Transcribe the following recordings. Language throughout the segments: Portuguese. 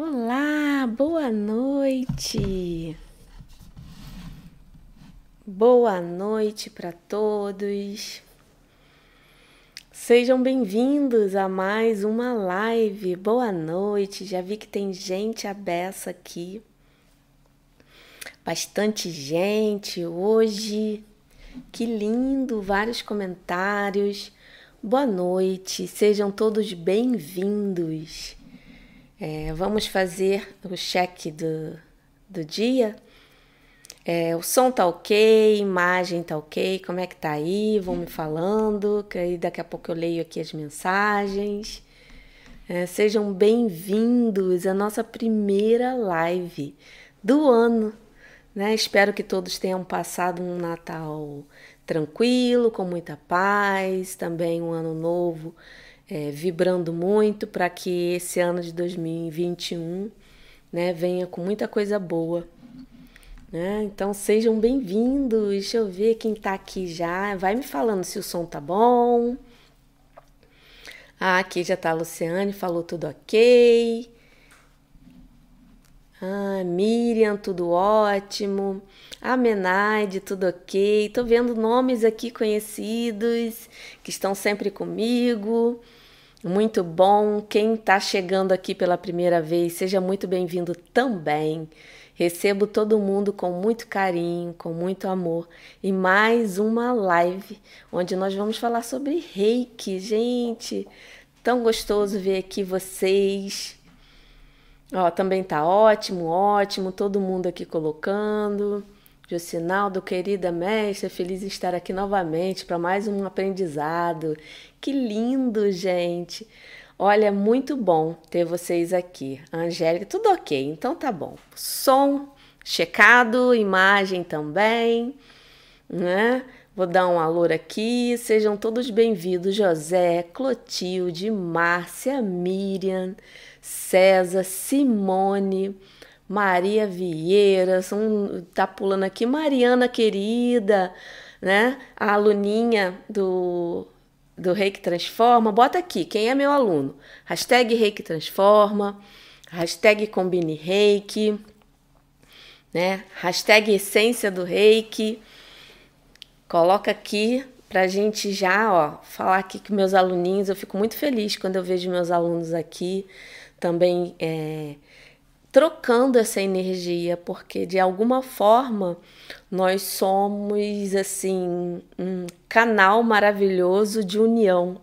Olá, boa noite. Boa noite para todos. Sejam bem-vindos a mais uma live. Boa noite. Já vi que tem gente abessa aqui. Bastante gente hoje. Que lindo, vários comentários. Boa noite. Sejam todos bem-vindos. É, vamos fazer o check do, do dia. É, o som tá ok, imagem tá ok, como é que tá aí? Vão me falando, que aí daqui a pouco eu leio aqui as mensagens. É, sejam bem-vindos à nossa primeira live do ano. Né? Espero que todos tenham passado um Natal tranquilo, com muita paz, também um ano novo é, vibrando muito para que esse ano de 2021 né, venha com muita coisa boa. Né? Então sejam bem-vindos. Deixa eu ver quem está aqui já. Vai me falando se o som tá bom. Ah, aqui já está a Luciane, falou tudo ok. Ah, Miriam, tudo ótimo. A Menaide, tudo ok. Tô vendo nomes aqui conhecidos que estão sempre comigo. Muito bom. Quem está chegando aqui pela primeira vez, seja muito bem-vindo também. Recebo todo mundo com muito carinho, com muito amor e mais uma live onde nós vamos falar sobre reiki. Gente, tão gostoso ver aqui vocês. Ó, também tá ótimo, ótimo, todo mundo aqui colocando. Jocinaldo, querida mestra, feliz em estar aqui novamente para mais um aprendizado. Que lindo, gente! Olha, muito bom ter vocês aqui. Angélica, tudo ok, então tá bom. Som checado, imagem também, né? Vou dar um alô aqui. Sejam todos bem-vindos, José, Clotilde, Márcia, Miriam, César, Simone. Maria Vieira, um, tá pulando aqui, Mariana querida, né? A aluninha do, do Reiki Transforma, bota aqui, quem é meu aluno? Hashtag Reiki Transforma, hashtag Combine Reiki, né? Hashtag Essência do Reiki. Coloca aqui pra gente já, ó, falar aqui com meus aluninhos. Eu fico muito feliz quando eu vejo meus alunos aqui também é, trocando essa energia, porque de alguma forma nós somos assim um canal maravilhoso de união.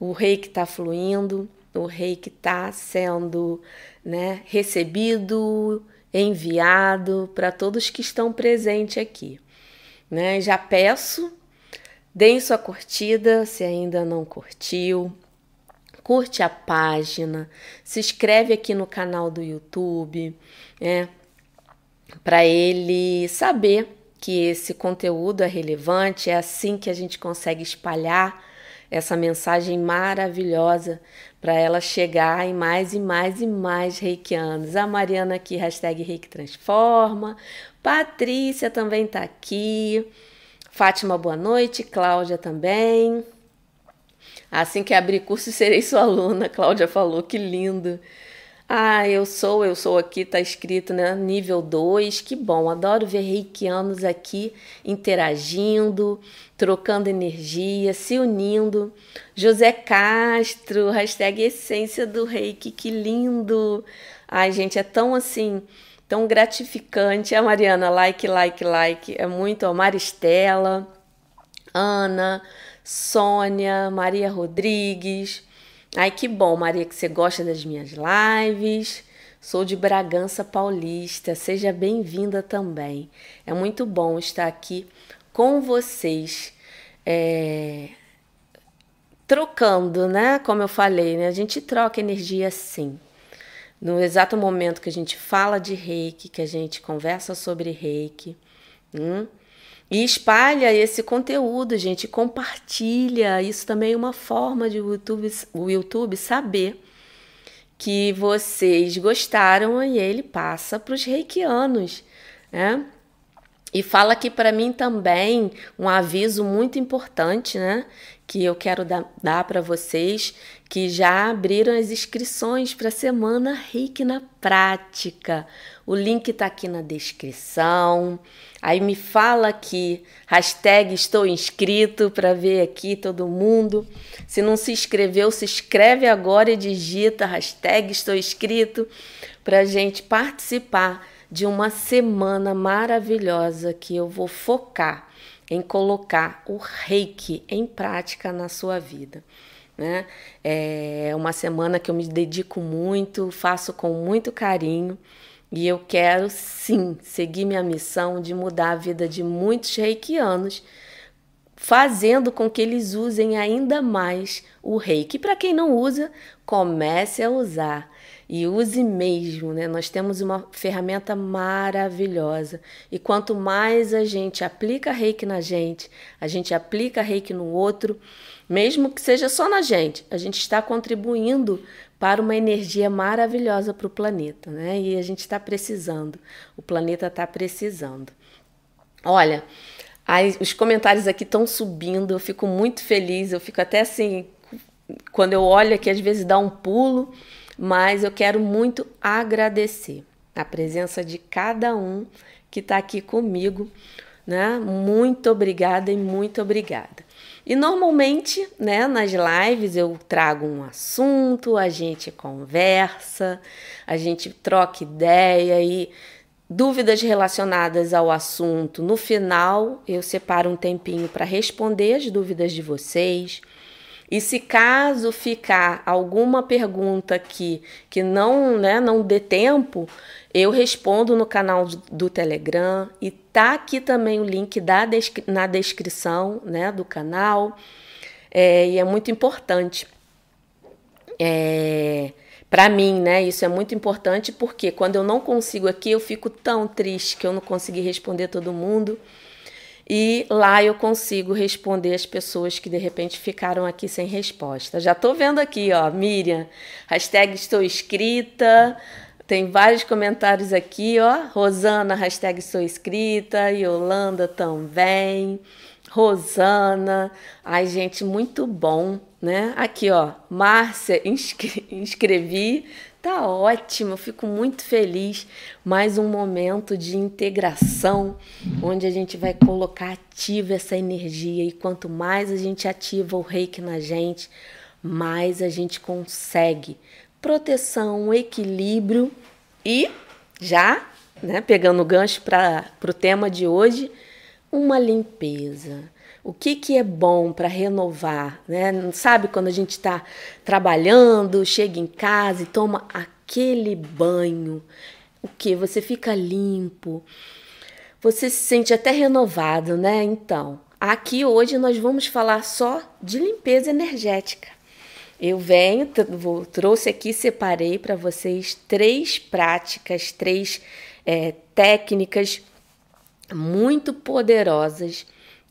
O rei que está fluindo, o rei que está sendo né, recebido, enviado para todos que estão presentes aqui. Né? Já peço, deem sua curtida se ainda não curtiu curte a página, se inscreve aqui no canal do YouTube, né? Para ele saber que esse conteúdo é relevante, é assim que a gente consegue espalhar essa mensagem maravilhosa para ela chegar em mais e mais e mais reikianos. A Mariana aqui, hashtag Reiki Transforma. Patrícia também está aqui. Fátima, boa noite. Cláudia também. Assim que abrir curso, serei sua aluna. Cláudia falou, que lindo. Ah, eu sou, eu sou aqui, tá escrito, né? Nível 2, que bom. Adoro ver reikianos aqui interagindo, trocando energia, se unindo. José Castro, hashtag essência do reiki, que lindo. Ai, gente, é tão assim, tão gratificante. A Mariana, like, like, like. É muito. A Maristela, Ana. Sônia, Maria Rodrigues. Ai, que bom, Maria, que você gosta das minhas lives. Sou de Bragança Paulista, seja bem-vinda também. É muito bom estar aqui com vocês, é... trocando, né? Como eu falei, né? A gente troca energia sim. No exato momento que a gente fala de reiki, que a gente conversa sobre reiki, hum? E espalha esse conteúdo, gente, compartilha. Isso também é uma forma de o YouTube, o YouTube saber que vocês gostaram e ele passa para os reikianos, né? E fala aqui para mim também um aviso muito importante, né? que eu quero dar, dar para vocês que já abriram as inscrições para a semana Reiki na Prática. O link está aqui na descrição. Aí me fala aqui, hashtag estou inscrito para ver aqui todo mundo. Se não se inscreveu, se inscreve agora e digita hashtag estou inscrito para a gente participar de uma semana maravilhosa que eu vou focar em colocar o reiki em prática na sua vida. Né? É uma semana que eu me dedico muito, faço com muito carinho e eu quero sim seguir minha missão de mudar a vida de muitos reikianos, fazendo com que eles usem ainda mais o reiki. Para quem não usa, comece a usar e use mesmo, né? Nós temos uma ferramenta maravilhosa e quanto mais a gente aplica reiki na gente, a gente aplica reiki no outro, mesmo que seja só na gente, a gente está contribuindo para uma energia maravilhosa para o planeta, né? E a gente está precisando, o planeta está precisando. Olha, aí, os comentários aqui estão subindo, eu fico muito feliz, eu fico até assim, quando eu olho aqui, às vezes dá um pulo mas eu quero muito agradecer a presença de cada um que está aqui comigo, né? Muito obrigada e muito obrigada. E normalmente, né, nas lives eu trago um assunto, a gente conversa, a gente troca ideia e dúvidas relacionadas ao assunto. No final, eu separo um tempinho para responder as dúvidas de vocês. E se caso ficar alguma pergunta aqui que não, né, não dê tempo, eu respondo no canal do Telegram e tá aqui também o link da descri na descrição, né, do canal. É, e é muito importante. É, para mim, né? Isso é muito importante porque quando eu não consigo aqui, eu fico tão triste que eu não consegui responder todo mundo e lá eu consigo responder as pessoas que de repente ficaram aqui sem resposta. Já estou vendo aqui, ó, Miriam, hashtag estou inscrita, tem vários comentários aqui, ó, Rosana, hashtag estou inscrita, Yolanda também, Rosana, ai gente, muito bom, né? Aqui, ó, Márcia, inscre inscrevi, Tá ótimo, eu fico muito feliz. Mais um momento de integração, onde a gente vai colocar ativa essa energia. E quanto mais a gente ativa o reiki na gente, mais a gente consegue proteção, equilíbrio. E já, né, pegando o gancho para o tema de hoje, uma limpeza o que, que é bom para renovar, né? Sabe quando a gente está trabalhando, chega em casa e toma aquele banho, o que? Você fica limpo, você se sente até renovado, né? Então, aqui hoje nós vamos falar só de limpeza energética. Eu venho, vou, trouxe aqui, separei para vocês três práticas, três é, técnicas muito poderosas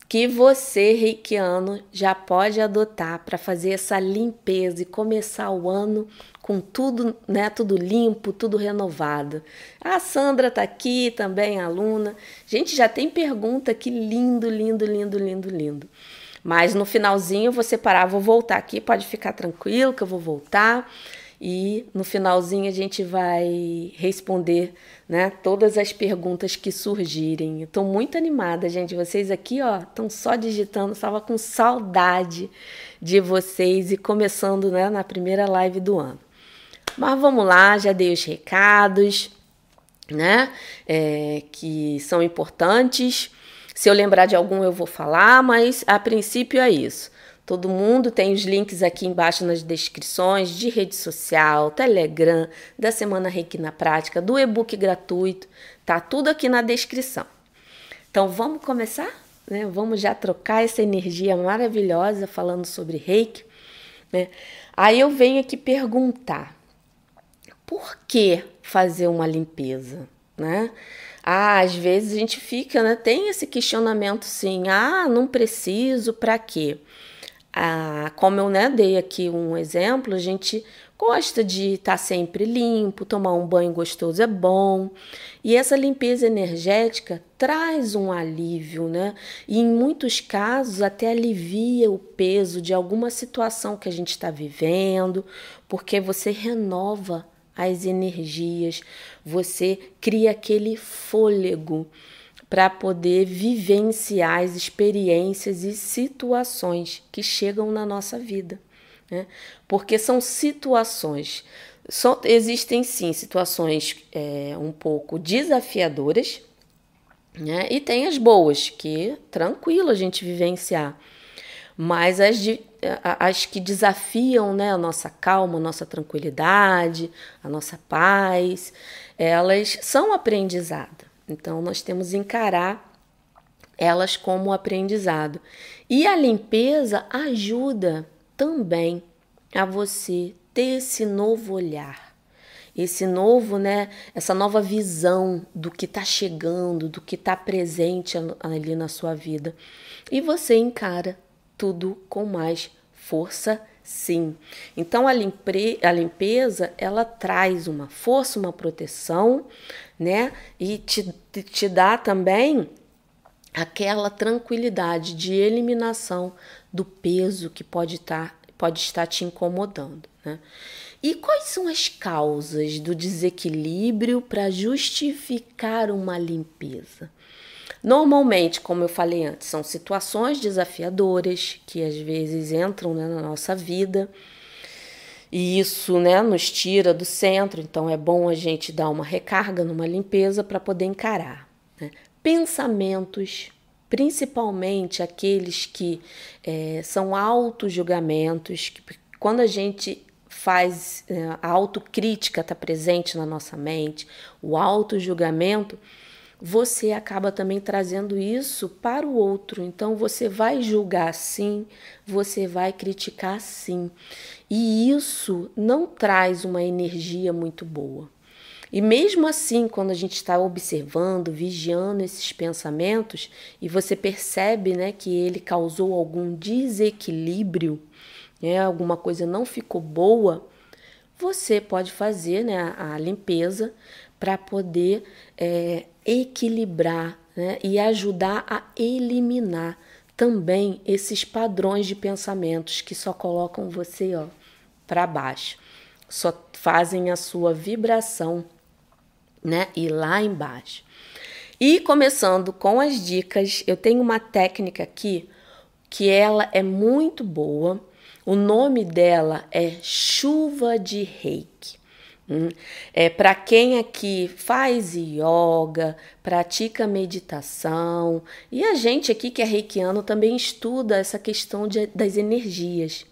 que você, reikiano, já pode adotar para fazer essa limpeza e começar o ano com tudo, né, tudo limpo, tudo renovado. A Sandra tá aqui também, aluna. Gente, já tem pergunta aqui, lindo, lindo, lindo, lindo, lindo. Mas no finalzinho eu vou separar, vou voltar aqui, pode ficar tranquilo que eu vou voltar e no finalzinho a gente vai responder né, todas as perguntas que surgirem. Estou muito animada, gente. Vocês aqui ó estão só digitando, estava com saudade de vocês e começando né, na primeira live do ano. Mas vamos lá, já dei os recados, né? É, que são importantes. Se eu lembrar de algum, eu vou falar, mas a princípio é isso. Todo mundo tem os links aqui embaixo nas descrições de rede social, Telegram, da Semana Reiki na Prática, do e-book gratuito, tá tudo aqui na descrição. Então vamos começar? Né? Vamos já trocar essa energia maravilhosa falando sobre Reiki. Né? Aí eu venho aqui perguntar: por que fazer uma limpeza? Né? Ah, às vezes a gente fica, né? Tem esse questionamento sim, ah, não preciso, para quê? Ah, como eu né, dei aqui um exemplo, a gente gosta de estar tá sempre limpo, tomar um banho gostoso é bom. E essa limpeza energética traz um alívio, né? E em muitos casos até alivia o peso de alguma situação que a gente está vivendo, porque você renova as energias, você cria aquele fôlego para poder vivenciar as experiências e situações que chegam na nossa vida. Né? Porque são situações, só, existem sim situações é, um pouco desafiadoras, né? e tem as boas, que tranquilo a gente vivenciar. Mas as, de, as que desafiam né, a nossa calma, a nossa tranquilidade, a nossa paz, elas são aprendizado. Então, nós temos que encarar elas como aprendizado. E a limpeza ajuda também a você ter esse novo olhar, esse novo, né, essa nova visão do que está chegando, do que está presente ali na sua vida. E você encara tudo com mais força, sim. Então a, limpe a limpeza ela traz uma força, uma proteção, né, e te, te dá também aquela tranquilidade de eliminação do peso que pode estar, tá, pode estar te incomodando. Né? E quais são as causas do desequilíbrio para justificar uma limpeza? Normalmente, como eu falei antes, são situações desafiadoras que às vezes entram né, na nossa vida e isso né, nos tira do centro, então é bom a gente dar uma recarga numa limpeza para poder encarar. Né? Pensamentos principalmente aqueles que é, são auto-julgamentos, que quando a gente faz é, a autocrítica está presente na nossa mente, o auto-julgamento, você acaba também trazendo isso para o outro. Então você vai julgar sim, você vai criticar sim. E isso não traz uma energia muito boa. E mesmo assim, quando a gente está observando, vigiando esses pensamentos e você percebe né, que ele causou algum desequilíbrio, né, alguma coisa não ficou boa, você pode fazer né, a limpeza para poder é, equilibrar né, e ajudar a eliminar também esses padrões de pensamentos que só colocam você para baixo, só fazem a sua vibração né? E lá embaixo. E começando com as dicas, eu tenho uma técnica aqui que ela é muito boa. O nome dela é chuva de reiki. Hum? É para quem aqui faz yoga, pratica meditação e a gente aqui que é reikiano também estuda essa questão de, das energias.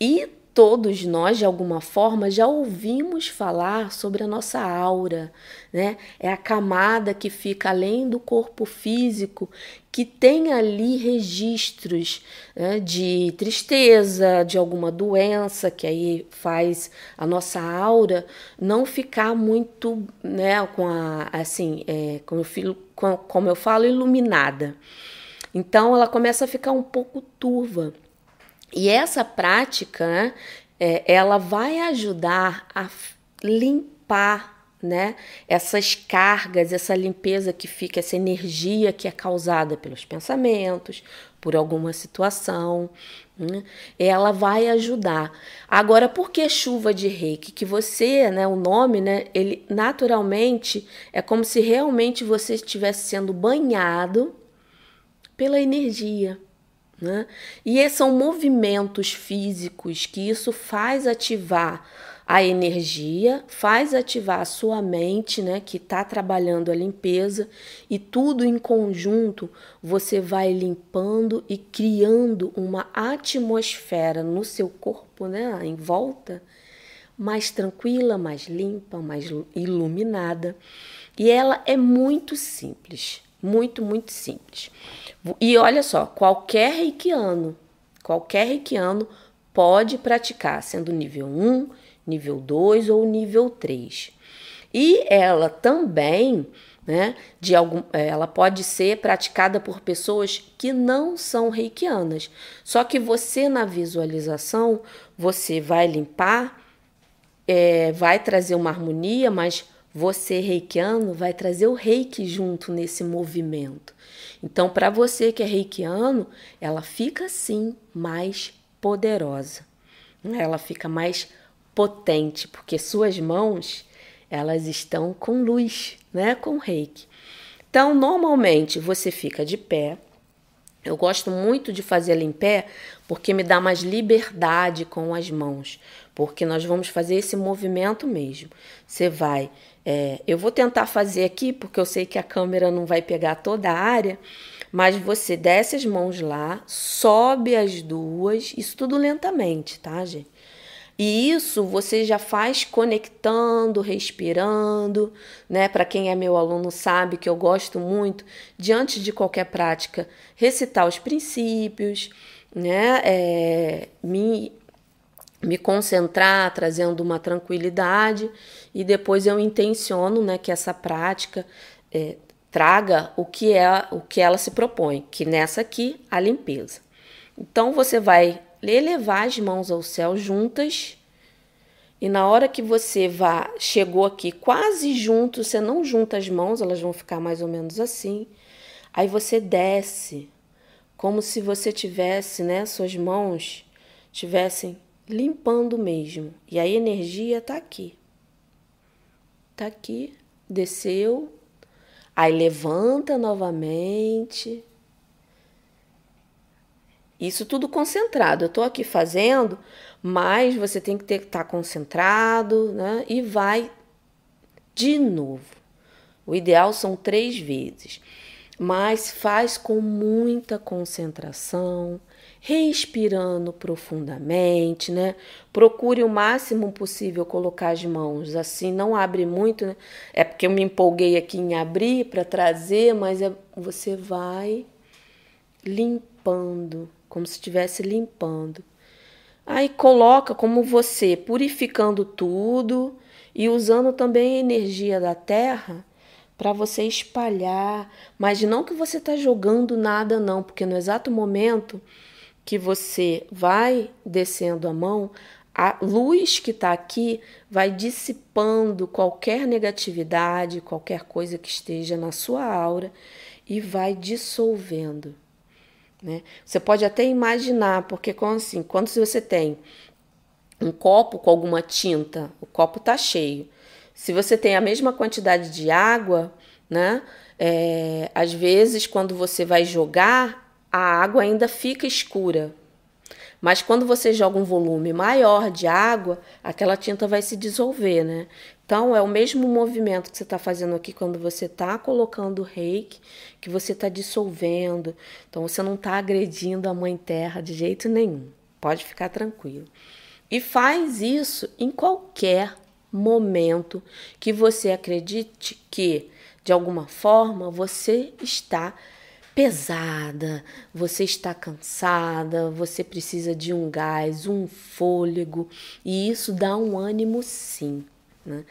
E todos nós, de alguma forma, já ouvimos falar sobre a nossa aura, né? É a camada que fica além do corpo físico, que tem ali registros né, de tristeza, de alguma doença, que aí faz a nossa aura não ficar muito, né, com a, assim, é, como, eu filo, como eu falo, iluminada. Então ela começa a ficar um pouco turva. E essa prática, né, é, ela vai ajudar a limpar né, essas cargas, essa limpeza que fica, essa energia que é causada pelos pensamentos, por alguma situação, né, ela vai ajudar. Agora, por que chuva de reiki? Que você, né, o nome, né, ele naturalmente é como se realmente você estivesse sendo banhado pela energia. Né? E são movimentos físicos que isso faz ativar a energia, faz ativar a sua mente, né, que está trabalhando a limpeza, e tudo em conjunto você vai limpando e criando uma atmosfera no seu corpo, né, em volta, mais tranquila, mais limpa, mais iluminada. E ela é muito simples, muito, muito simples. E olha só, qualquer reikiano, qualquer reikiano pode praticar, sendo nível 1, nível 2 ou nível 3. E ela também né? De algum, é, ela pode ser praticada por pessoas que não são reikianas. Só que você na visualização você vai limpar, é, vai trazer uma harmonia, mas você reikiano vai trazer o reiki junto nesse movimento. Então, para você que é reikiano, ela fica sim mais poderosa. Ela fica mais potente, porque suas mãos elas estão com luz, né, com reiki. Então, normalmente você fica de pé. Eu gosto muito de fazer ela em pé porque me dá mais liberdade com as mãos, porque nós vamos fazer esse movimento mesmo. Você vai, é, eu vou tentar fazer aqui porque eu sei que a câmera não vai pegar toda a área, mas você desce as mãos lá, sobe as duas, isso tudo lentamente, tá, gente? E isso você já faz conectando, respirando, né? Para quem é meu aluno sabe que eu gosto muito, diante de qualquer prática, recitar os princípios, né? É, me, me concentrar, trazendo uma tranquilidade, e depois eu intenciono né, que essa prática é, traga o que, é, o que ela se propõe, que nessa aqui, a limpeza. Então você vai elevar as mãos ao céu juntas. E na hora que você vá, chegou aqui quase junto, você não junta as mãos, elas vão ficar mais ou menos assim. Aí você desce, como se você tivesse, né, suas mãos tivessem limpando mesmo. E a energia tá aqui. Tá aqui, desceu. Aí levanta novamente. Isso tudo concentrado. Eu estou aqui fazendo, mas você tem que estar tá concentrado, né? E vai de novo. O ideal são três vezes, mas faz com muita concentração, respirando profundamente, né? Procure o máximo possível colocar as mãos assim, não abre muito, né? É porque eu me empolguei aqui em abrir para trazer, mas é, você vai limpando como se estivesse limpando. Aí coloca como você purificando tudo e usando também a energia da terra para você espalhar, mas não que você está jogando nada não, porque no exato momento que você vai descendo a mão, a luz que está aqui vai dissipando qualquer negatividade, qualquer coisa que esteja na sua aura e vai dissolvendo. Né? Você pode até imaginar, porque assim, quando você tem um copo com alguma tinta, o copo está cheio. Se você tem a mesma quantidade de água, né? É, às vezes, quando você vai jogar, a água ainda fica escura. Mas quando você joga um volume maior de água, aquela tinta vai se dissolver, né? Então, é o mesmo movimento que você está fazendo aqui quando você está colocando o reiki, que você está dissolvendo. Então, você não está agredindo a Mãe Terra de jeito nenhum. Pode ficar tranquilo. E faz isso em qualquer momento que você acredite que, de alguma forma, você está pesada, você está cansada, você precisa de um gás, um fôlego, e isso dá um ânimo sim. Né?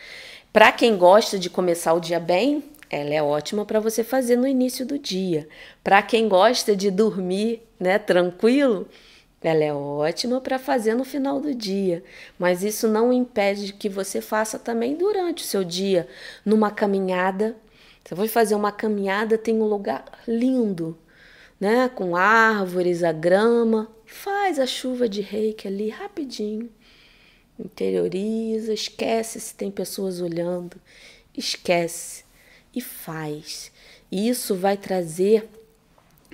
Para quem gosta de começar o dia bem, ela é ótima para você fazer no início do dia. Para quem gosta de dormir, né, tranquilo, ela é ótima para fazer no final do dia, mas isso não impede que você faça também durante o seu dia, numa caminhada. Você vai fazer uma caminhada, tem um lugar lindo, né, com árvores, a grama. Faz a chuva de reiki ali rapidinho interioriza, esquece se tem pessoas olhando, esquece e faz. Isso vai trazer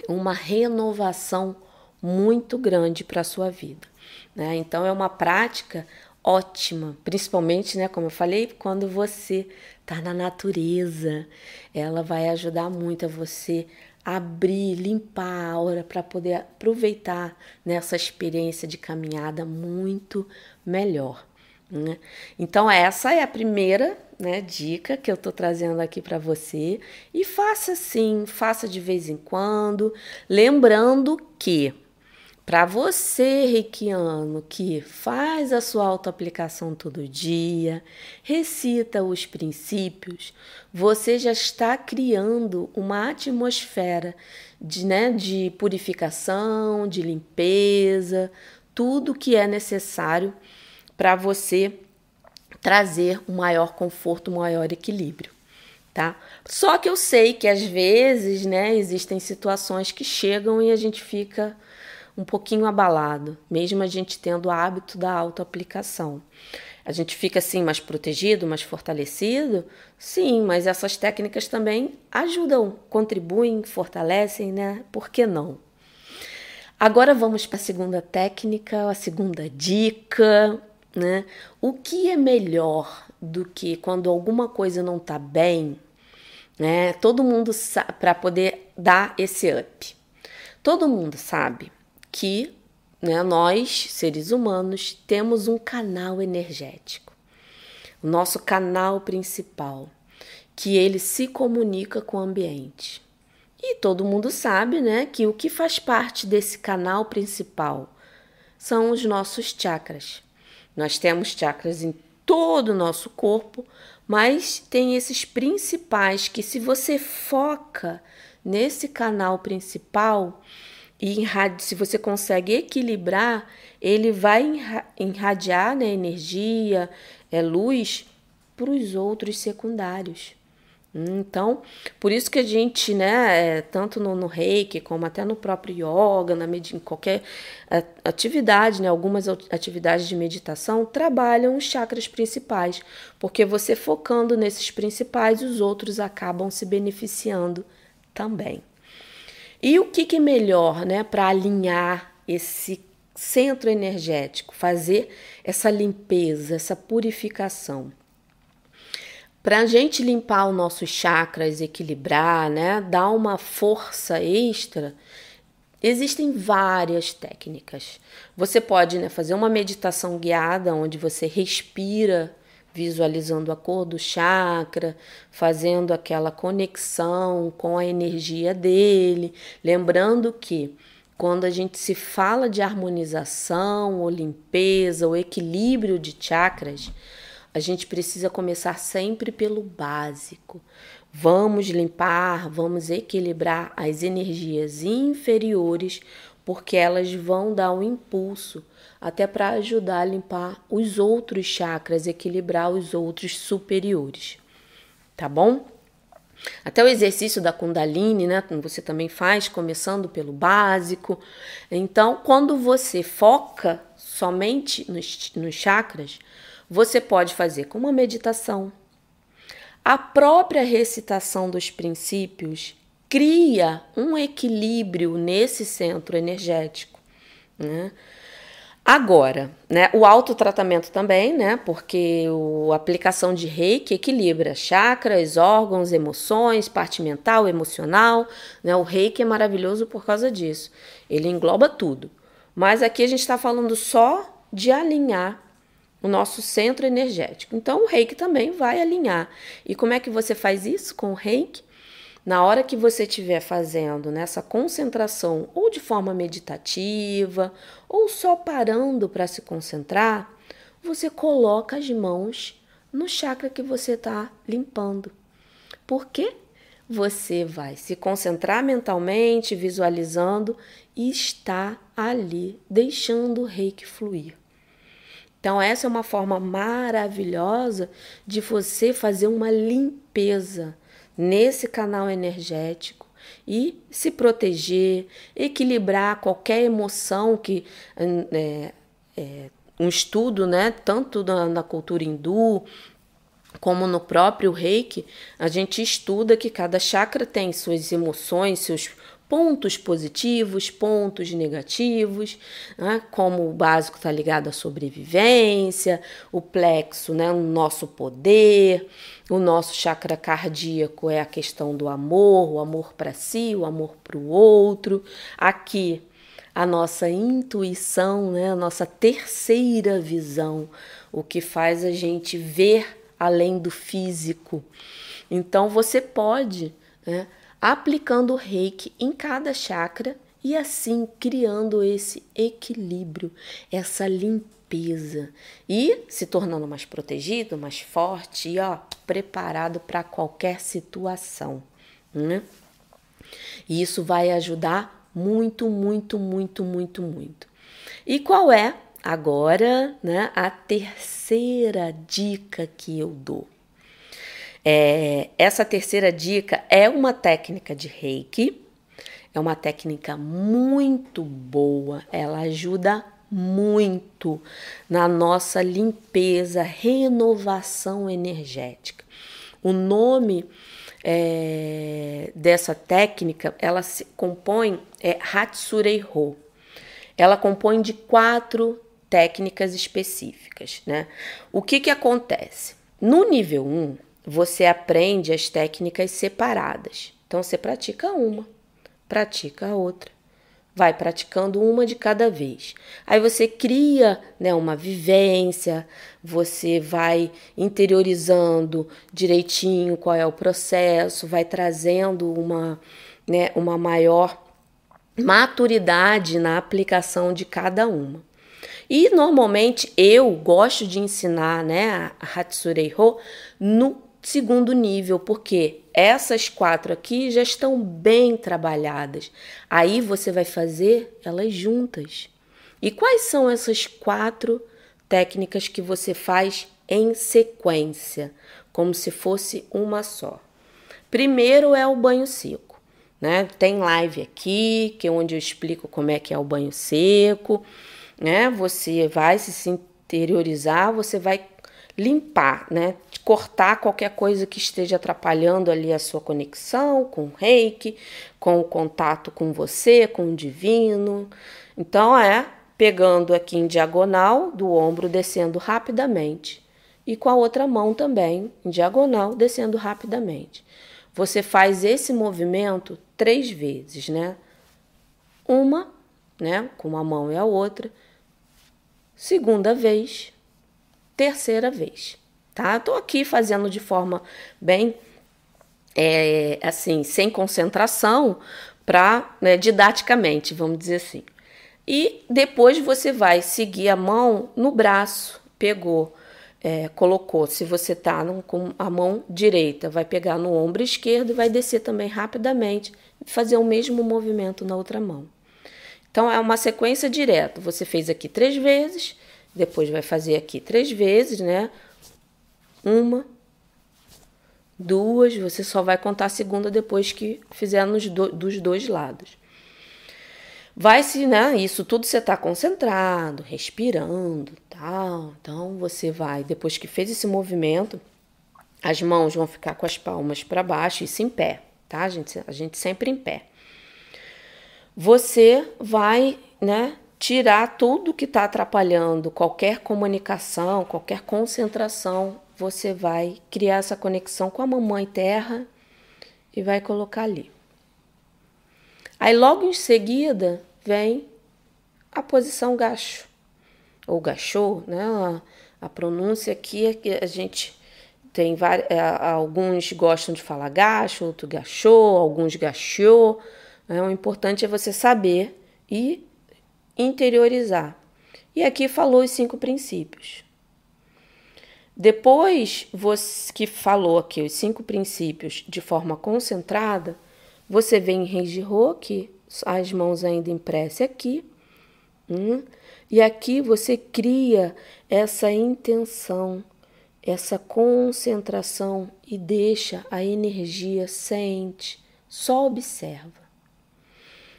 uma renovação muito grande para a sua vida. Né? Então é uma prática ótima, principalmente, né, como eu falei, quando você está na natureza. Ela vai ajudar muito a você abrir, limpar a aura para poder aproveitar nessa experiência de caminhada muito melhor. Né? Então, essa é a primeira né, dica que eu estou trazendo aqui para você. E faça sim, faça de vez em quando, lembrando que para você, reikiano, que faz a sua autoaplicação todo dia, recita os princípios, você já está criando uma atmosfera de, né, de purificação, de limpeza, tudo que é necessário para você trazer um maior conforto, um maior equilíbrio, tá? Só que eu sei que às vezes, né, existem situações que chegam e a gente fica um pouquinho abalado, mesmo a gente tendo o hábito da autoaplicação. A gente fica assim mais protegido, mais fortalecido? Sim, mas essas técnicas também ajudam, contribuem, fortalecem, né? Por que não? Agora vamos para a segunda técnica, a segunda dica, né? O que é melhor do que quando alguma coisa não está bem, né? Todo mundo para poder dar esse up. Todo mundo sabe que né, nós, seres humanos, temos um canal energético, o nosso canal principal, que ele se comunica com o ambiente. E todo mundo sabe né, que o que faz parte desse canal principal são os nossos chakras. Nós temos chakras em todo o nosso corpo, mas tem esses principais que, se você foca nesse canal principal, e se você consegue equilibrar, ele vai irradiar né, energia, é, luz para os outros secundários. Então, por isso que a gente, né, é, tanto no, no reiki, como até no próprio yoga, na em qualquer atividade, né, algumas atividades de meditação, trabalham os chakras principais, porque você focando nesses principais, os outros acabam se beneficiando também. E o que, que é melhor né, para alinhar esse centro energético, fazer essa limpeza, essa purificação? Para a gente limpar os nossos chakras, equilibrar, né, dar uma força extra, existem várias técnicas. Você pode né, fazer uma meditação guiada, onde você respira visualizando a cor do chakra, fazendo aquela conexão com a energia dele, lembrando que quando a gente se fala de harmonização, ou limpeza, ou equilíbrio de chakras, a gente precisa começar sempre pelo básico. Vamos limpar, vamos equilibrar as energias inferiores, porque elas vão dar um impulso até para ajudar a limpar os outros chakras, equilibrar os outros superiores. Tá bom? Até o exercício da Kundalini, né? Você também faz, começando pelo básico. Então, quando você foca somente nos, nos chakras, você pode fazer com uma meditação. A própria recitação dos princípios cria um equilíbrio nesse centro energético. Né? Agora, né, o autotratamento também, né, porque a aplicação de reiki equilibra chakras, órgãos, emoções, parte mental, emocional. Né, o reiki é maravilhoso por causa disso. Ele engloba tudo. Mas aqui a gente está falando só de alinhar o nosso centro energético. Então, o reiki também vai alinhar. E como é que você faz isso com o reiki? Na hora que você estiver fazendo nessa concentração, ou de forma meditativa, ou só parando para se concentrar, você coloca as mãos no chakra que você está limpando. Por quê? Você vai se concentrar mentalmente, visualizando e está ali, deixando o reiki fluir. Então, essa é uma forma maravilhosa de você fazer uma limpeza nesse canal energético e se proteger, equilibrar qualquer emoção que é, é, um estudo, né, tanto na, na cultura hindu como no próprio reiki, a gente estuda que cada chakra tem suas emoções, seus pontos positivos, pontos negativos, né? como o básico está ligado à sobrevivência, o plexo, né? o nosso poder, o nosso chakra cardíaco é a questão do amor, o amor para si, o amor para o outro. Aqui, a nossa intuição, né? a nossa terceira visão, o que faz a gente ver além do físico. Então, você pode. Né? Aplicando o reiki em cada chakra e assim criando esse equilíbrio, essa limpeza e se tornando mais protegido, mais forte e ó, preparado para qualquer situação. Né? E isso vai ajudar muito, muito, muito, muito, muito. E qual é agora né, a terceira dica que eu dou? É, essa terceira dica é uma técnica de reiki, é uma técnica muito boa, ela ajuda muito na nossa limpeza, renovação energética. O nome é, dessa técnica, ela se compõe, é Hatsurei Ho. Ela compõe de quatro técnicas específicas, né? O que que acontece? No nível 1, você aprende as técnicas separadas. Então você pratica uma, pratica a outra, vai praticando uma de cada vez. Aí você cria né, uma vivência, você vai interiorizando direitinho qual é o processo, vai trazendo uma, né, uma maior maturidade na aplicação de cada uma. E normalmente eu gosto de ensinar né, a Hatsurei Ho no segundo nível, porque essas quatro aqui já estão bem trabalhadas. Aí você vai fazer elas juntas. E quais são essas quatro técnicas que você faz em sequência, como se fosse uma só? Primeiro é o banho seco, né? Tem live aqui, que é onde eu explico como é que é o banho seco, né? Você vai se interiorizar, você vai limpar, né? Cortar qualquer coisa que esteja atrapalhando ali a sua conexão com o reiki, com o contato com você, com o divino. Então é pegando aqui em diagonal do ombro, descendo rapidamente. E com a outra mão também, em diagonal, descendo rapidamente. Você faz esse movimento três vezes, né? Uma, né? Com uma mão e a outra. Segunda vez, terceira vez, tá? Tô aqui fazendo de forma bem, é, assim, sem concentração, para né, didaticamente, vamos dizer assim. E depois você vai seguir a mão no braço, pegou, é, colocou. Se você tá com a mão direita, vai pegar no ombro esquerdo e vai descer também rapidamente, fazer o mesmo movimento na outra mão. Então é uma sequência direta. Você fez aqui três vezes, depois vai fazer aqui três vezes, né? Uma, duas, você só vai contar a segunda depois que fizer nos do, dos dois lados. Vai se, né? Isso tudo você está concentrado, respirando, tal. Então você vai, depois que fez esse movimento, as mãos vão ficar com as palmas para baixo, isso em pé, tá, gente? A gente sempre em pé. Você vai, né? tirar tudo que está atrapalhando qualquer comunicação, qualquer concentração, você vai criar essa conexão com a mamãe terra e vai colocar ali. Aí logo em seguida vem a posição gacho ou gachô, né? A, a pronúncia aqui é que a gente tem vários, é, alguns gostam de falar gacho, outro gachô, alguns gachô. Né? O importante é você saber e interiorizar. E aqui falou os cinco princípios. Depois você, que falou aqui os cinco princípios de forma concentrada, você vem em Reijiro, que as mãos ainda em prece aqui, hum, e aqui você cria essa intenção, essa concentração e deixa a energia, sente, só observa.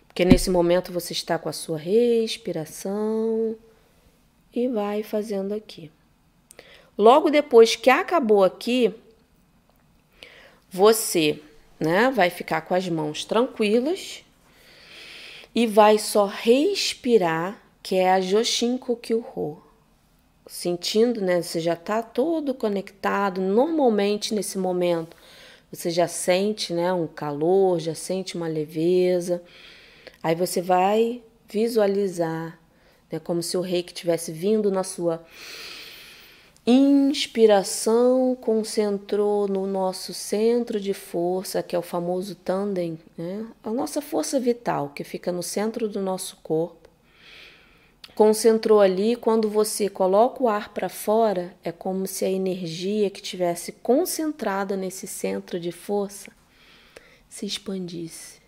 Porque nesse momento você está com a sua respiração e vai fazendo aqui. Logo depois que acabou aqui, você, né, vai ficar com as mãos tranquilas e vai só respirar, que é a Joshin Kokyuho. Sentindo, né, você já está todo conectado, normalmente nesse momento você já sente, né, um calor, já sente uma leveza. Aí você vai visualizar, né, como se o reiki tivesse vindo na sua inspiração concentrou no nosso centro de força, que é o famoso tandem, né? a nossa força vital, que fica no centro do nosso corpo. Concentrou ali, quando você coloca o ar para fora, é como se a energia que tivesse concentrada nesse centro de força se expandisse.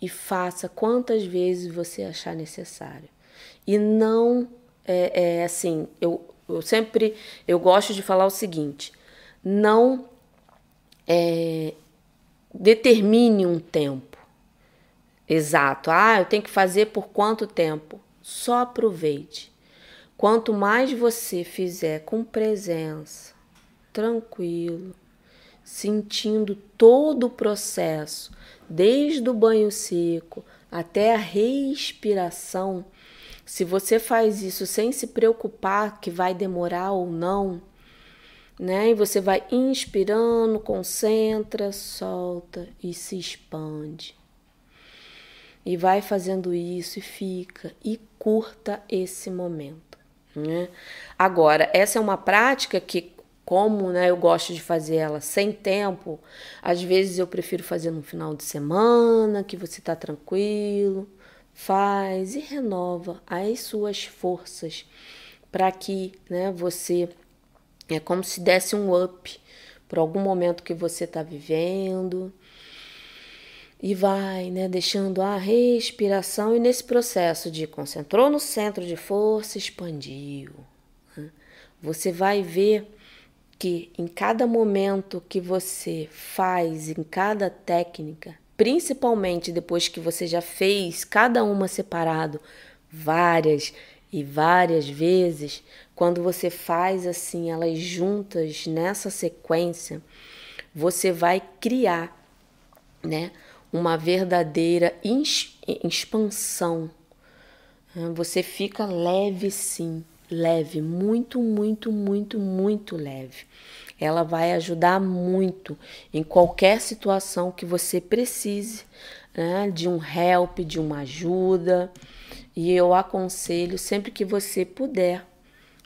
E faça quantas vezes você achar necessário. E não é, é assim, eu, eu sempre eu gosto de falar o seguinte: não é, determine um tempo exato. Ah, eu tenho que fazer por quanto tempo? Só aproveite. Quanto mais você fizer com presença, tranquilo, sentindo todo o processo, desde o banho seco até a respiração, se você faz isso sem se preocupar que vai demorar ou não, né? E você vai inspirando, concentra, solta e se expande. E vai fazendo isso e fica e curta esse momento, né? Agora, essa é uma prática que como né, eu gosto de fazer ela sem tempo, às vezes eu prefiro fazer no final de semana, que você está tranquilo, faz e renova as suas forças para que né, você é como se desse um up por algum momento que você está vivendo e vai né, deixando a respiração e nesse processo de concentrou no centro de força expandiu né, você vai ver que em cada momento que você faz em cada técnica principalmente depois que você já fez cada uma separado várias e várias vezes, quando você faz assim elas juntas nessa sequência, você vai criar, né, uma verdadeira expansão. Você fica leve sim, leve, muito, muito, muito, muito leve ela vai ajudar muito em qualquer situação que você precise né, de um help, de uma ajuda. E eu aconselho sempre que você puder,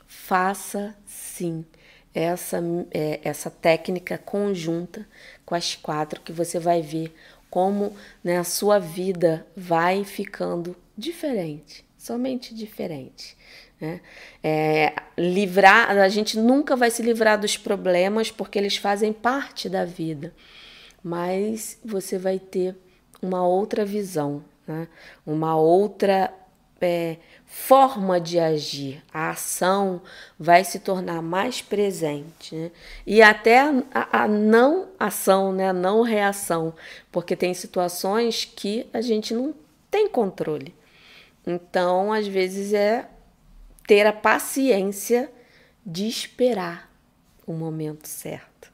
faça sim essa, é, essa técnica conjunta com as quatro que você vai ver como né, a sua vida vai ficando diferente, somente diferente. Né? É, livrar, a gente nunca vai se livrar dos problemas porque eles fazem parte da vida, mas você vai ter uma outra visão, né? uma outra é, forma de agir. A ação vai se tornar mais presente né? e até a, a não ação, né? a não reação, porque tem situações que a gente não tem controle. Então, às vezes é ter a paciência de esperar o momento certo.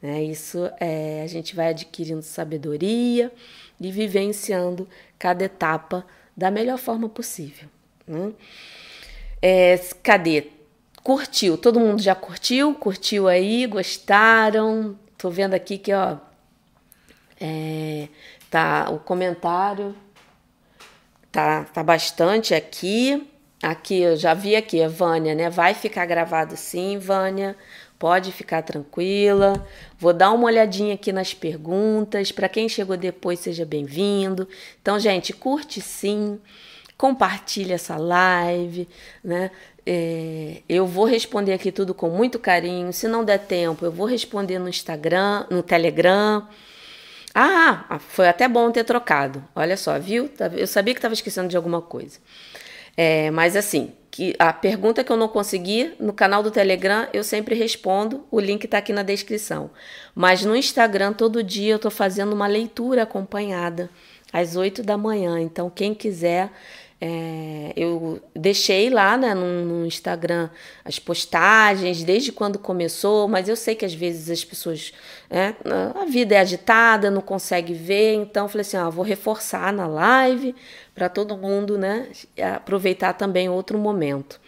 Né? Isso é, a gente vai adquirindo sabedoria e vivenciando cada etapa da melhor forma possível. Né? É, cadê? Curtiu? Todo mundo já curtiu? Curtiu aí? Gostaram? Tô vendo aqui que ó, é, tá o comentário tá, tá bastante aqui. Aqui, eu já vi aqui, a Vânia, né? Vai ficar gravado sim, Vânia. Pode ficar tranquila. Vou dar uma olhadinha aqui nas perguntas. Para quem chegou depois, seja bem-vindo. Então, gente, curte sim. Compartilha essa live, né? É, eu vou responder aqui tudo com muito carinho. Se não der tempo, eu vou responder no Instagram, no Telegram. Ah, foi até bom ter trocado. Olha só, viu? Eu sabia que estava esquecendo de alguma coisa. É, mas assim, que a pergunta que eu não consegui no canal do Telegram, eu sempre respondo. O link está aqui na descrição. Mas no Instagram, todo dia eu estou fazendo uma leitura acompanhada às 8 da manhã. Então, quem quiser é, eu deixei lá né, no, no, Instagram as postagens desde quando começou, mas eu sei que às vezes as pessoas. É, a vida é agitada, não consegue ver, então falei assim: ó, vou reforçar na live para todo mundo né, aproveitar também outro momento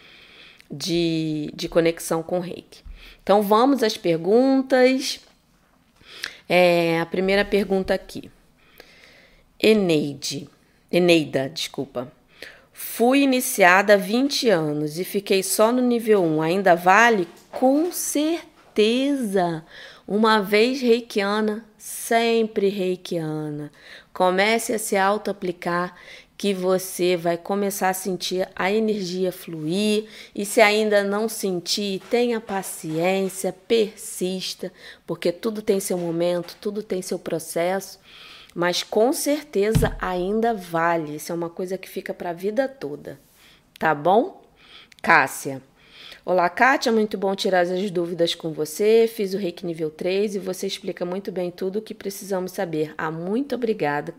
de, de conexão com o reiki. Então vamos às perguntas. É, a primeira pergunta aqui. Eneide. Eneida, desculpa. Fui iniciada há 20 anos e fiquei só no nível 1. Ainda vale? Com certeza! Uma vez reikiana, sempre reikiana. Comece a se auto-aplicar que você vai começar a sentir a energia fluir e se ainda não sentir, tenha paciência, persista, porque tudo tem seu momento, tudo tem seu processo mas com certeza ainda vale. Isso é uma coisa que fica para a vida toda. Tá bom? Cássia. Olá, Kátia, muito bom tirar as dúvidas com você. Fiz o Reiki nível 3 e você explica muito bem tudo o que precisamos saber. Ah, muito obrigada,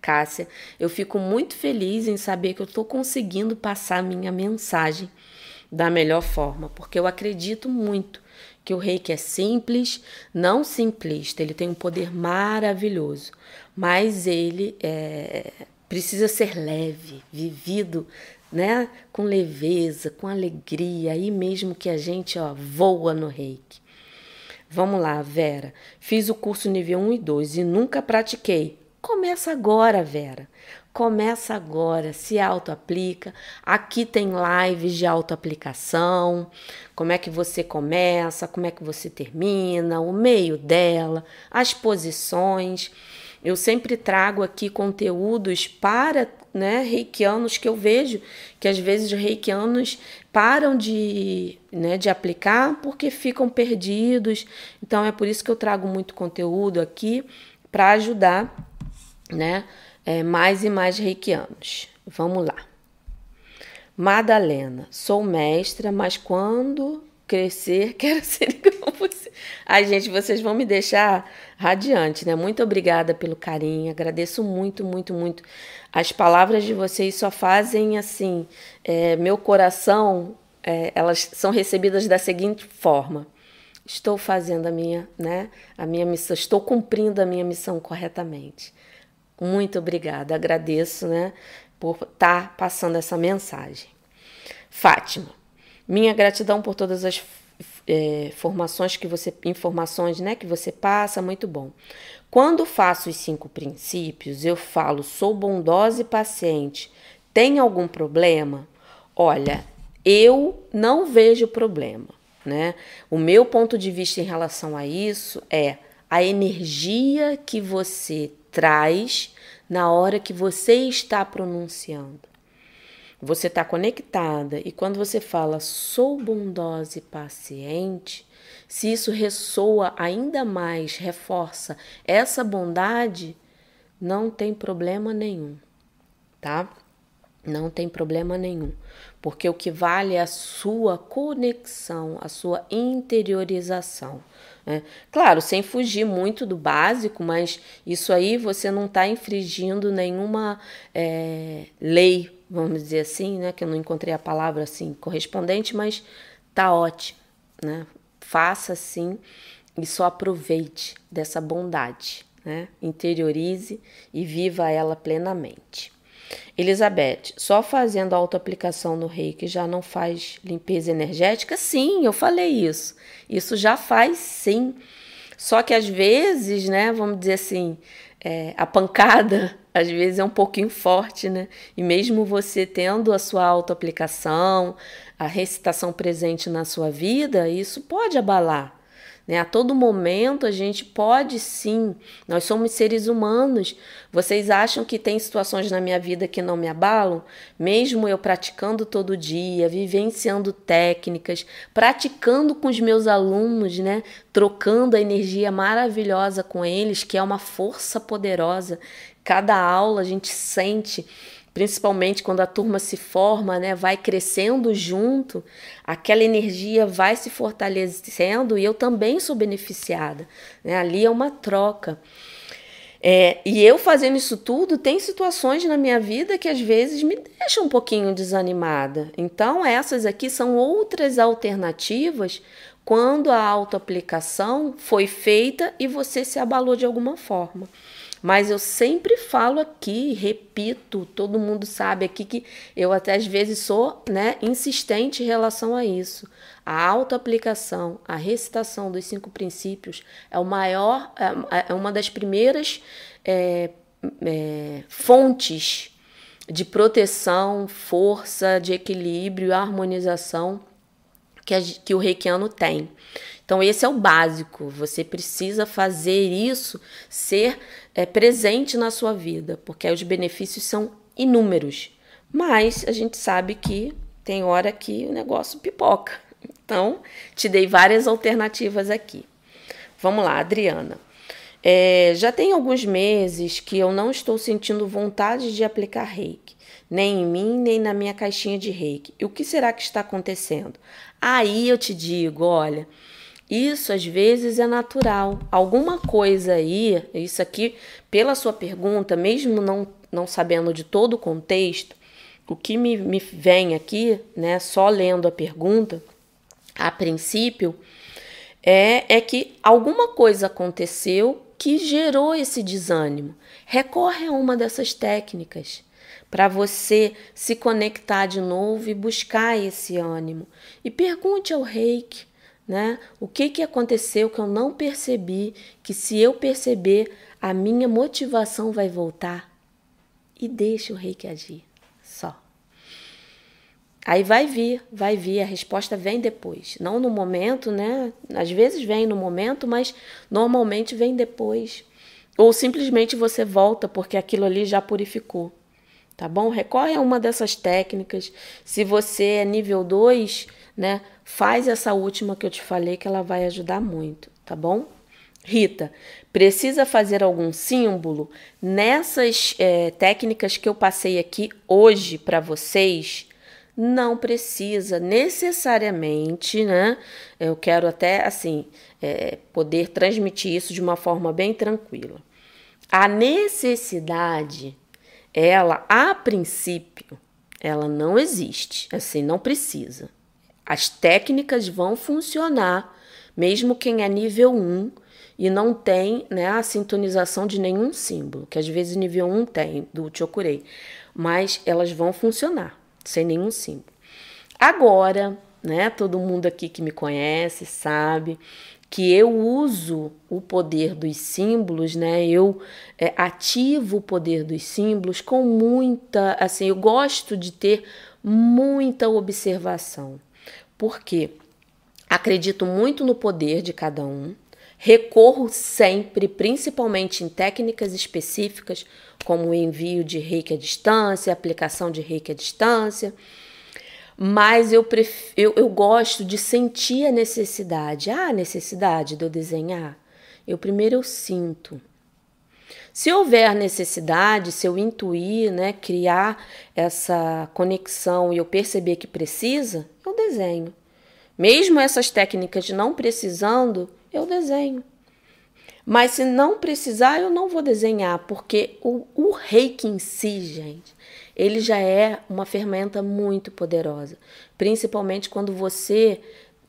Cássia. Eu fico muito feliz em saber que eu estou conseguindo passar minha mensagem da melhor forma, porque eu acredito muito que o reiki é simples, não simplista, ele tem um poder maravilhoso mas ele é, precisa ser leve, vivido né, com leveza, com alegria, aí mesmo que a gente ó, voa no reiki. Vamos lá, Vera. Fiz o curso nível 1 e 2 e nunca pratiquei. Começa agora, Vera. Começa agora, se auto-aplica. Aqui tem lives de auto-aplicação. Como é que você começa, como é que você termina, o meio dela, as posições. Eu sempre trago aqui conteúdos para né, reikianos que eu vejo que às vezes os reikianos param de, né, de aplicar porque ficam perdidos. Então é por isso que eu trago muito conteúdo aqui para ajudar né, é, mais e mais reikianos. Vamos lá. Madalena, sou mestra, mas quando crescer, quero ser igual você. Ai, gente, vocês vão me deixar radiante, né? Muito obrigada pelo carinho, agradeço muito, muito, muito. As palavras de vocês só fazem assim, é, meu coração, é, elas são recebidas da seguinte forma: estou fazendo a minha, né? A minha missão, estou cumprindo a minha missão corretamente. Muito obrigada, agradeço, né? Por estar tá passando essa mensagem. Fátima. Minha gratidão por todas as é, formações que você, informações, né, que você passa, muito bom. Quando faço os cinco princípios, eu falo, sou bondosa e paciente. Tem algum problema? Olha, eu não vejo problema, né? O meu ponto de vista em relação a isso é a energia que você traz na hora que você está pronunciando você está conectada e quando você fala sou bondosa e paciente, se isso ressoa ainda mais, reforça essa bondade, não tem problema nenhum, tá? Não tem problema nenhum, porque o que vale é a sua conexão, a sua interiorização. Né? Claro, sem fugir muito do básico, mas isso aí você não está infringindo nenhuma é, lei vamos dizer assim, né? Que eu não encontrei a palavra assim correspondente, mas tá ótimo, né? Faça assim e só aproveite dessa bondade, né? Interiorize e viva ela plenamente. Elizabeth, só fazendo autoaplicação no reiki já não faz limpeza energética? Sim, eu falei isso. Isso já faz sim. Só que às vezes, né, vamos dizer assim, é, a pancada às vezes é um pouquinho forte, né? E mesmo você tendo a sua autoaplicação, a recitação presente na sua vida, isso pode abalar. Né? A todo momento a gente pode sim, nós somos seres humanos. Vocês acham que tem situações na minha vida que não me abalam? Mesmo eu praticando todo dia, vivenciando técnicas, praticando com os meus alunos, né? trocando a energia maravilhosa com eles, que é uma força poderosa. Cada aula a gente sente principalmente quando a turma se forma, né, vai crescendo junto, aquela energia vai se fortalecendo e eu também sou beneficiada. Né? Ali é uma troca. É, e eu fazendo isso tudo, tem situações na minha vida que às vezes me deixam um pouquinho desanimada. Então, essas aqui são outras alternativas quando a autoaplicação foi feita e você se abalou de alguma forma. Mas eu sempre falo aqui, repito, todo mundo sabe aqui que eu até às vezes sou né, insistente em relação a isso. A autoaplicação, a recitação dos cinco princípios é o maior, é, é uma das primeiras é, é, fontes de proteção, força, de equilíbrio harmonização que, a, que o reikiano tem. Então, esse é o básico. Você precisa fazer isso ser é, presente na sua vida, porque os benefícios são inúmeros. Mas a gente sabe que tem hora que o negócio pipoca. Então, te dei várias alternativas aqui. Vamos lá, Adriana. É, já tem alguns meses que eu não estou sentindo vontade de aplicar reiki, nem em mim, nem na minha caixinha de reiki. E o que será que está acontecendo? Aí eu te digo: olha, isso às vezes é natural. Alguma coisa aí, isso aqui, pela sua pergunta, mesmo não, não sabendo de todo o contexto, o que me, me vem aqui, né, só lendo a pergunta, a princípio, é, é que alguma coisa aconteceu que gerou esse desânimo. Recorre a uma dessas técnicas para você se conectar de novo e buscar esse ânimo. E pergunte ao reiki, né? O que, que aconteceu que eu não percebi, que se eu perceber, a minha motivação vai voltar. E deixe o reiki agir. Aí vai vir, vai vir, a resposta vem depois. Não no momento, né? Às vezes vem no momento, mas normalmente vem depois. Ou simplesmente você volta porque aquilo ali já purificou. Tá bom? Recorre a uma dessas técnicas. Se você é nível 2, né? Faz essa última que eu te falei que ela vai ajudar muito, tá bom? Rita, precisa fazer algum símbolo? Nessas é, técnicas que eu passei aqui hoje para vocês, não precisa necessariamente, né? Eu quero até assim é, poder transmitir isso de uma forma bem tranquila. A necessidade, ela a princípio, ela não existe, assim, não precisa. As técnicas vão funcionar, mesmo quem é nível 1 e não tem né, a sintonização de nenhum símbolo, que às vezes nível 1 tem, do Chokurei, mas elas vão funcionar sem nenhum símbolo. Agora, né, todo mundo aqui que me conhece sabe que eu uso o poder dos símbolos, né? Eu é, ativo o poder dos símbolos com muita, assim, eu gosto de ter muita observação. Porque acredito muito no poder de cada um. Recorro sempre, principalmente em técnicas específicas, como o envio de reiki à distância, aplicação de reiki à distância. Mas eu, pref... eu, eu gosto de sentir a necessidade. Ah, a necessidade de eu desenhar? Eu primeiro eu sinto. Se houver necessidade, se eu intuir, né, criar essa conexão e eu perceber que precisa, eu desenho. Mesmo essas técnicas não precisando, eu desenho. Mas se não precisar, eu não vou desenhar, porque o, o reiki em si, gente, ele já é uma ferramenta muito poderosa, principalmente quando você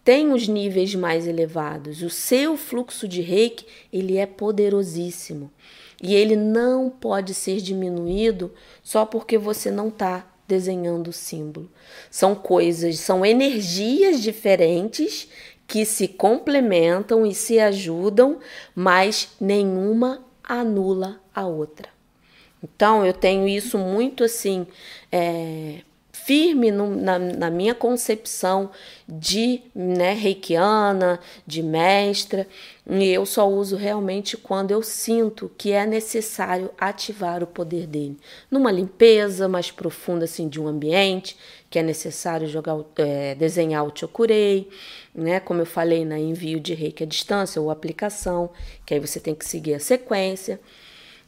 tem os níveis mais elevados. O seu fluxo de reiki, ele é poderosíssimo. E ele não pode ser diminuído só porque você não está desenhando o símbolo. São coisas, são energias diferentes que se complementam e se ajudam, mas nenhuma anula a outra. Então eu tenho isso muito assim é, firme no, na, na, minha concepção de né, reikiana, de mestra, e eu só uso realmente quando eu sinto que é necessário ativar o poder dele. Numa limpeza mais profunda assim, de um ambiente, que é necessário jogar, é, desenhar o chokurei, né, como eu falei na envio de reiki à distância ou aplicação, que aí você tem que seguir a sequência.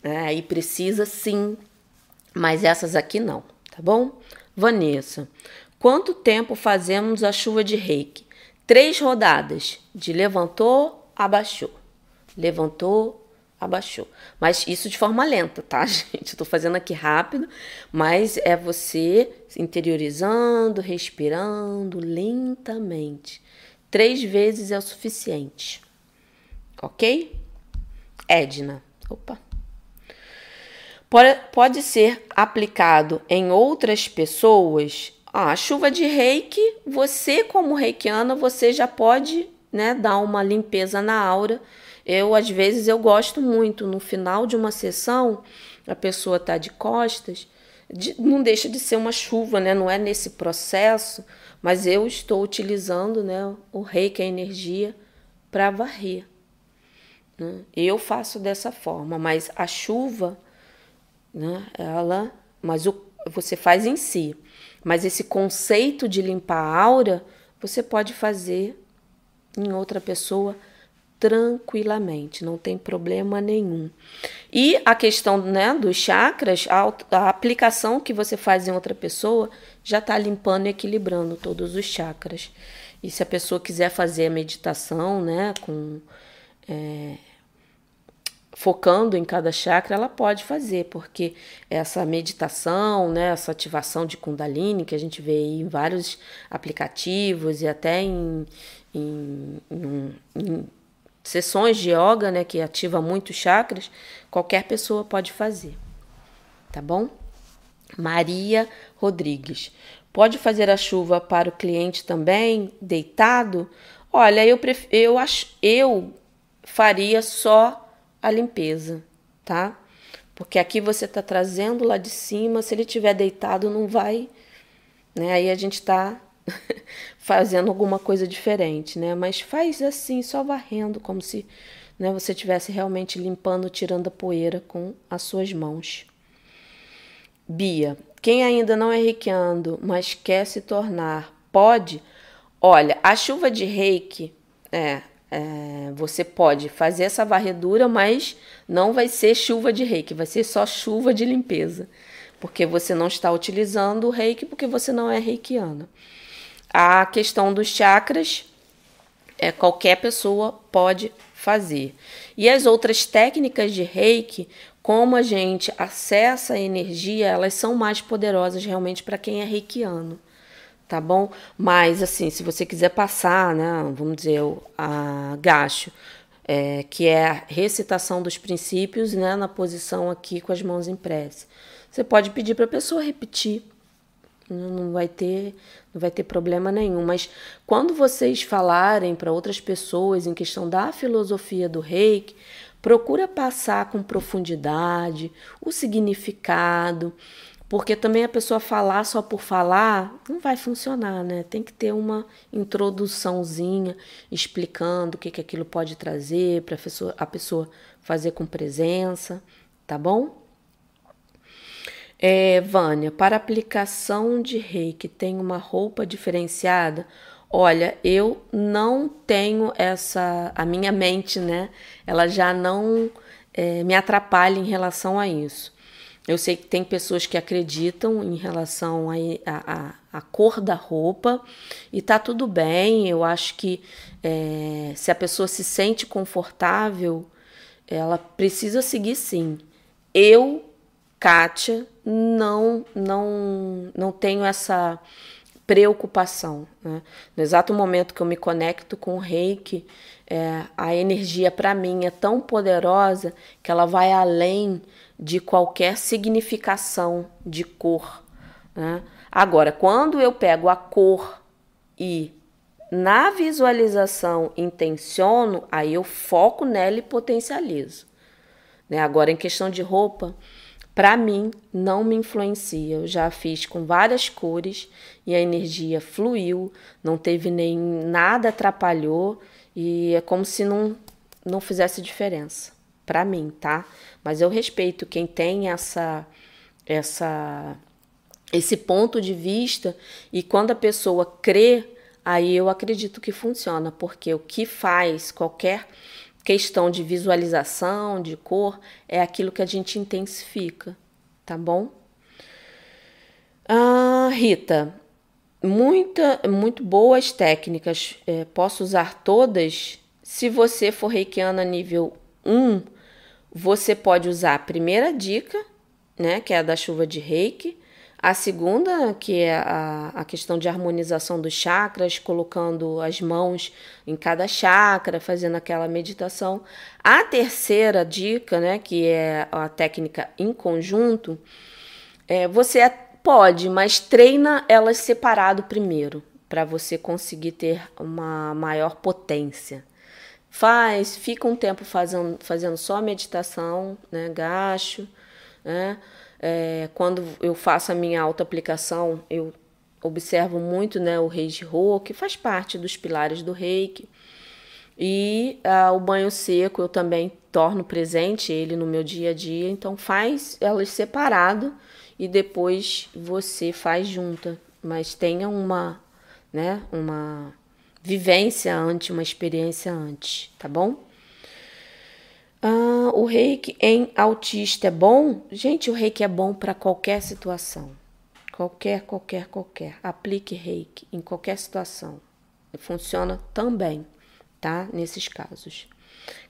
Né, aí precisa sim, mas essas aqui não, tá bom? Vanessa, quanto tempo fazemos a chuva de reiki? Três rodadas, de levantou, abaixou. Levantou, abaixou. Mas isso de forma lenta, tá, gente? Tô fazendo aqui rápido, mas é você interiorizando, respirando lentamente. Três vezes é o suficiente. Ok? Edna. Opa pode ser aplicado em outras pessoas. Ah, a chuva de reiki, você como reikiana, você já pode né, dar uma limpeza na aura. Eu, às vezes, eu gosto muito, no final de uma sessão, a pessoa está de costas, de, não deixa de ser uma chuva, né? Não é nesse processo, mas eu estou utilizando, né, o reiki, a energia, para varrer. Né? Eu faço dessa forma, mas a chuva, né, ela, mas o, você faz em si. Mas esse conceito de limpar a aura, você pode fazer em outra pessoa tranquilamente, não tem problema nenhum. E a questão né, dos chakras, a, a aplicação que você faz em outra pessoa já está limpando e equilibrando todos os chakras. E se a pessoa quiser fazer a meditação, né, com é, focando em cada chakra, ela pode fazer, porque essa meditação, né, essa ativação de Kundalini, que a gente vê em vários aplicativos e até em, em, em, em sessões de yoga, né, que ativa muitos chakras, qualquer pessoa pode fazer. Tá bom? Maria Rodrigues. Pode fazer a chuva para o cliente também, deitado? Olha, eu, pref... eu, acho... eu faria só a limpeza, tá? Porque aqui você está trazendo lá de cima, se ele estiver deitado, não vai. Né? Aí a gente está fazendo alguma coisa diferente, né? Mas faz assim, só varrendo, como se né, você estivesse realmente limpando, tirando a poeira com as suas mãos. Bia, quem ainda não é reikiando, mas quer se tornar, pode? Olha, a chuva de reiki, é, é, você pode fazer essa varredura, mas não vai ser chuva de reiki, vai ser só chuva de limpeza, porque você não está utilizando o reiki, porque você não é reikiana. A questão dos chakras, é, qualquer pessoa pode fazer. E as outras técnicas de reiki, como a gente acessa a energia, elas são mais poderosas realmente para quem é reikiano tá bom? Mas assim, se você quiser passar, né, vamos dizer, a gacho, é, que é a recitação dos princípios, né, na posição aqui com as mãos em prece. Você pode pedir para a pessoa repetir, não vai ter, não vai ter problema nenhum. Mas quando vocês falarem para outras pessoas em questão da filosofia do Reiki, procura passar com profundidade o significado, porque também a pessoa falar só por falar não vai funcionar, né? Tem que ter uma introduçãozinha explicando o que, que aquilo pode trazer para a pessoa fazer com presença, tá bom? É, Vânia, para aplicação de reiki, tem uma roupa diferenciada? Olha, eu não tenho essa. A minha mente, né? Ela já não é, me atrapalha em relação a isso. Eu sei que tem pessoas que acreditam em relação à cor da roupa e tá tudo bem. Eu acho que é, se a pessoa se sente confortável, ela precisa seguir sim. Eu, Kátia, não, não, não tenho essa preocupação. Né? No exato momento que eu me conecto com o reiki, é, a energia para mim é tão poderosa que ela vai além de qualquer significação de cor. Né? Agora, quando eu pego a cor e na visualização intenciono, aí eu foco nela e potencializo. Né? Agora, em questão de roupa, para mim não me influencia. Eu já fiz com várias cores e a energia fluiu, não teve nem nada atrapalhou e é como se não, não fizesse diferença para mim, tá? Mas eu respeito quem tem essa essa esse ponto de vista e quando a pessoa crê, aí eu acredito que funciona, porque o que faz qualquer questão de visualização, de cor, é aquilo que a gente intensifica, tá bom? Ah, Rita, muita, muito boas técnicas. É, posso usar todas? Se você for reikiana nível 1, você pode usar a primeira dica, né, que é a da chuva de reiki, a segunda, que é a, a questão de harmonização dos chakras, colocando as mãos em cada chakra, fazendo aquela meditação. A terceira dica, né, que é a técnica em conjunto, é, você pode, mas treina elas separado primeiro, para você conseguir ter uma maior potência. Faz, fica um tempo fazendo, fazendo só meditação, né, gacho, né, é, quando eu faço a minha auto-aplicação, eu observo muito né, o Reiki Rô, que faz parte dos pilares do Reiki. E ah, o banho seco eu também torno presente ele no meu dia a dia, então faz elas separado e depois você faz junta, mas tenha uma, né, uma vivência antes, uma experiência antes, tá bom? Ah, o reiki em autista é bom? Gente, o reiki é bom para qualquer situação. Qualquer, qualquer, qualquer. Aplique reiki em qualquer situação. Funciona também, tá? Nesses casos.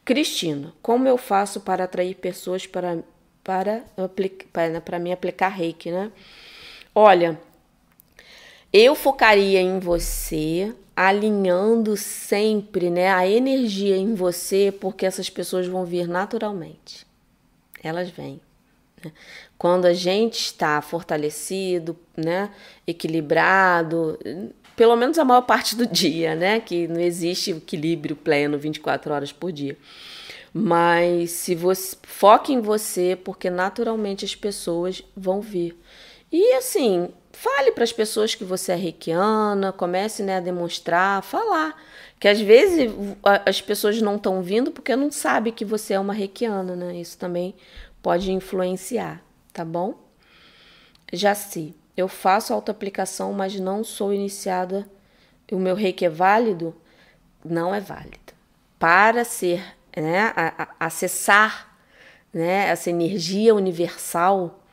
Cristina, como eu faço para atrair pessoas para, para, para, para me aplicar reiki, né? Olha, eu focaria em você alinhando sempre né, a energia em você, porque essas pessoas vão vir naturalmente. Elas vêm. Né? Quando a gente está fortalecido, né, equilibrado, pelo menos a maior parte do dia, né, que não existe equilíbrio pleno 24 horas por dia. Mas se você foque em você, porque naturalmente as pessoas vão vir. E assim, Fale para as pessoas que você é reikiana, comece né, a demonstrar, falar. Que às vezes as pessoas não estão vindo porque não sabem que você é uma reikiana, né? Isso também pode influenciar, tá bom? Jaci, eu faço autoaplicação, mas não sou iniciada. O meu reiki é válido? Não é válido. Para ser, né, a, a, acessar né, essa energia universal,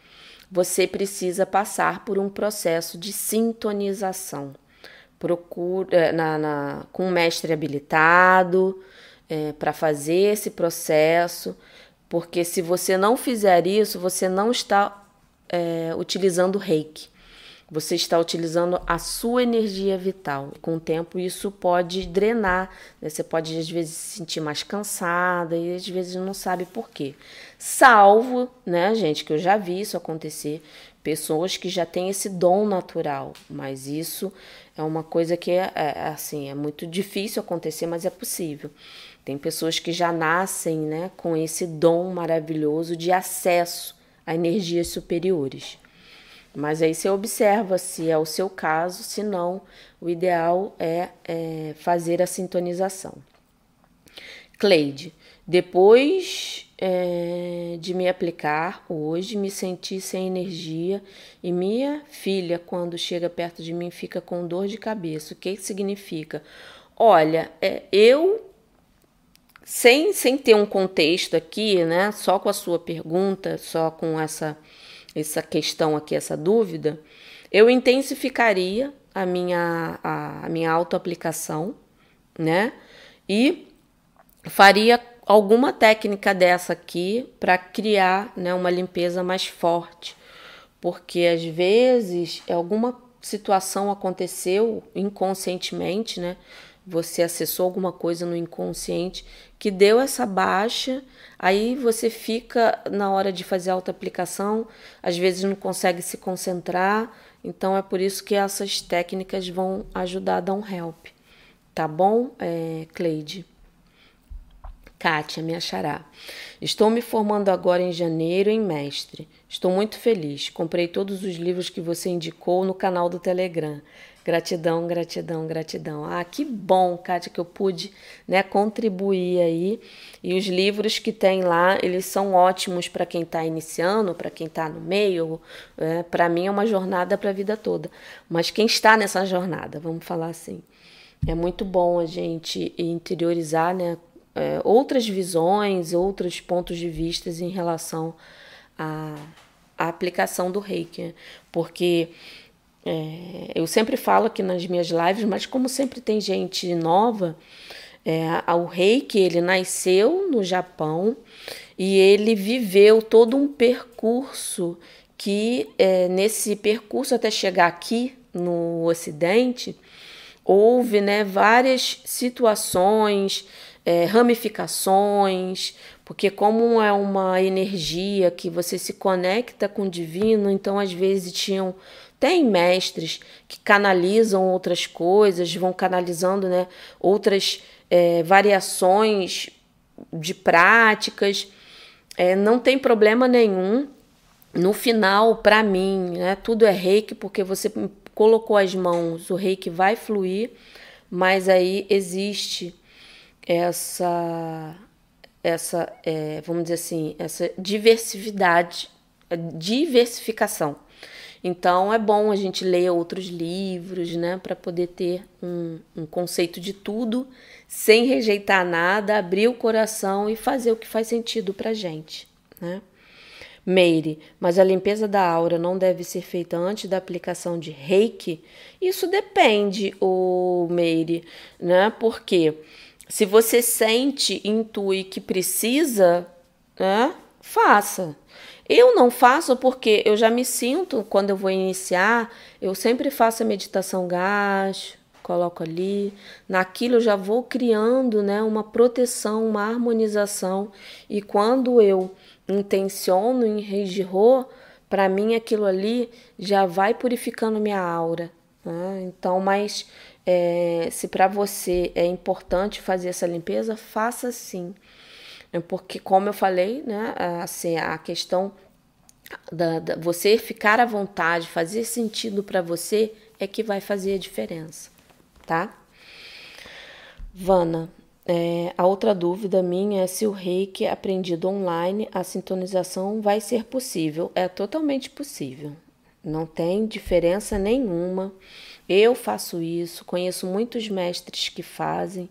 você precisa passar por um processo de sintonização. Procura eh, na, na com um mestre habilitado é, para fazer esse processo, porque se você não fizer isso, você não está é, utilizando reiki. Você está utilizando a sua energia vital. Com o tempo, isso pode drenar. Né? Você pode, às vezes, se sentir mais cansada e às vezes não sabe por quê. Salvo, né, gente, que eu já vi isso acontecer, pessoas que já têm esse dom natural. Mas isso é uma coisa que é, é assim, é muito difícil acontecer, mas é possível. Tem pessoas que já nascem né, com esse dom maravilhoso de acesso a energias superiores. Mas aí você observa se é o seu caso, se não, o ideal é, é fazer a sintonização. Cleide, depois é, de me aplicar hoje, me senti sem energia e minha filha, quando chega perto de mim, fica com dor de cabeça. O que significa? Olha, é, eu sem, sem ter um contexto aqui, né? Só com a sua pergunta, só com essa essa questão aqui, essa dúvida, eu intensificaria a minha, a, a minha autoaplicação, né? E faria alguma técnica dessa aqui para criar né, uma limpeza mais forte. Porque às vezes alguma situação aconteceu inconscientemente, né? Você acessou alguma coisa no inconsciente que deu essa baixa, aí você fica na hora de fazer a auto-aplicação, às vezes não consegue se concentrar, então é por isso que essas técnicas vão ajudar a dar um help. Tá bom, é, Cleide? Kátia, me achará. Estou me formando agora em janeiro em mestre. Estou muito feliz. Comprei todos os livros que você indicou no canal do Telegram. Gratidão, gratidão, gratidão. Ah, que bom, Kátia, que eu pude né, contribuir aí. E os livros que tem lá, eles são ótimos para quem está iniciando, para quem está no meio. É, para mim é uma jornada para a vida toda. Mas quem está nessa jornada, vamos falar assim. É muito bom a gente interiorizar né, é, outras visões, outros pontos de vista em relação à, à aplicação do reiki. Porque é, eu sempre falo aqui nas minhas lives, mas como sempre tem gente nova, é, o reiki ele nasceu no Japão e ele viveu todo um percurso que é, nesse percurso até chegar aqui no Ocidente houve né, várias situações, é, ramificações, porque como é uma energia que você se conecta com o divino, então às vezes tinham tem mestres que canalizam outras coisas, vão canalizando né, outras é, variações de práticas. É, não tem problema nenhum no final, para mim, né, tudo é reiki porque você colocou as mãos, o reiki vai fluir, mas aí existe essa, essa é, vamos dizer assim, essa diversidade, diversificação. Então é bom a gente ler outros livros, né, para poder ter um, um conceito de tudo, sem rejeitar nada, abrir o coração e fazer o que faz sentido para gente, né? Meire, mas a limpeza da aura não deve ser feita antes da aplicação de reiki? Isso depende, o Meire, né? Porque se você sente, intui que precisa, né? Faça. Eu não faço porque eu já me sinto, quando eu vou iniciar, eu sempre faço a meditação gás, coloco ali. Naquilo eu já vou criando né, uma proteção, uma harmonização. E quando eu intenciono em Reijirô, para mim aquilo ali já vai purificando minha aura. Né? Então, mas é, se para você é importante fazer essa limpeza, faça sim. É porque, como eu falei, né, assim, a questão da, da você ficar à vontade, fazer sentido para você é que vai fazer a diferença, tá? Vana, é, a outra dúvida minha é se o reiki aprendido online, a sintonização vai ser possível. É totalmente possível, não tem diferença nenhuma. Eu faço isso, conheço muitos mestres que fazem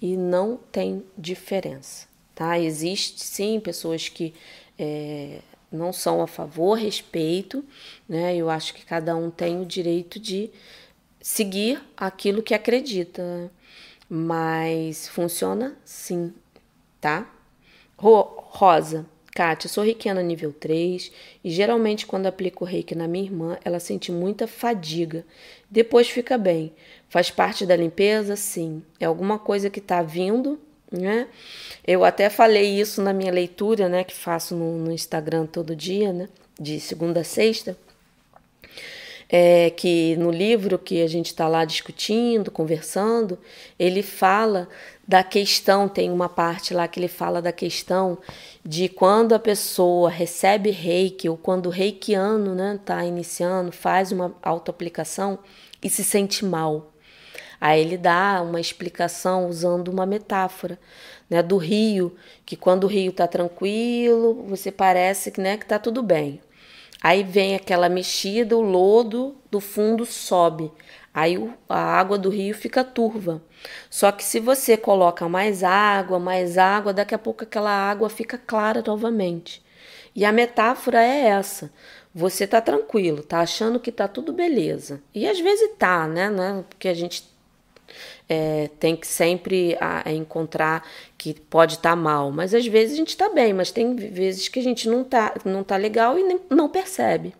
e não tem diferença tá? Existe sim pessoas que é, não são a favor, respeito, né? Eu acho que cada um tem o direito de seguir aquilo que acredita, mas funciona sim, tá? Rosa, Kátia, sou reikiana nível 3 e geralmente quando aplico reiki na minha irmã, ela sente muita fadiga. Depois fica bem. Faz parte da limpeza? Sim. É alguma coisa que está vindo né? Eu até falei isso na minha leitura, né, que faço no, no Instagram todo dia, né, de segunda a sexta, é, que no livro que a gente está lá discutindo, conversando, ele fala da questão, tem uma parte lá que ele fala da questão de quando a pessoa recebe reiki ou quando o reikiano está né, tá iniciando, faz uma autoaplicação e se sente mal. Aí ele dá uma explicação usando uma metáfora né, do rio, que quando o rio está tranquilo, você parece que né, está tudo bem. Aí vem aquela mexida, o lodo do fundo sobe. Aí a água do rio fica turva. Só que se você coloca mais água, mais água, daqui a pouco aquela água fica clara novamente. E a metáfora é essa. Você tá tranquilo, tá achando que tá tudo beleza. E às vezes tá, né? né? Porque a gente é, tem que sempre a, a encontrar que pode estar tá mal, mas às vezes a gente está bem, mas tem vezes que a gente não está não tá legal e nem, não percebe.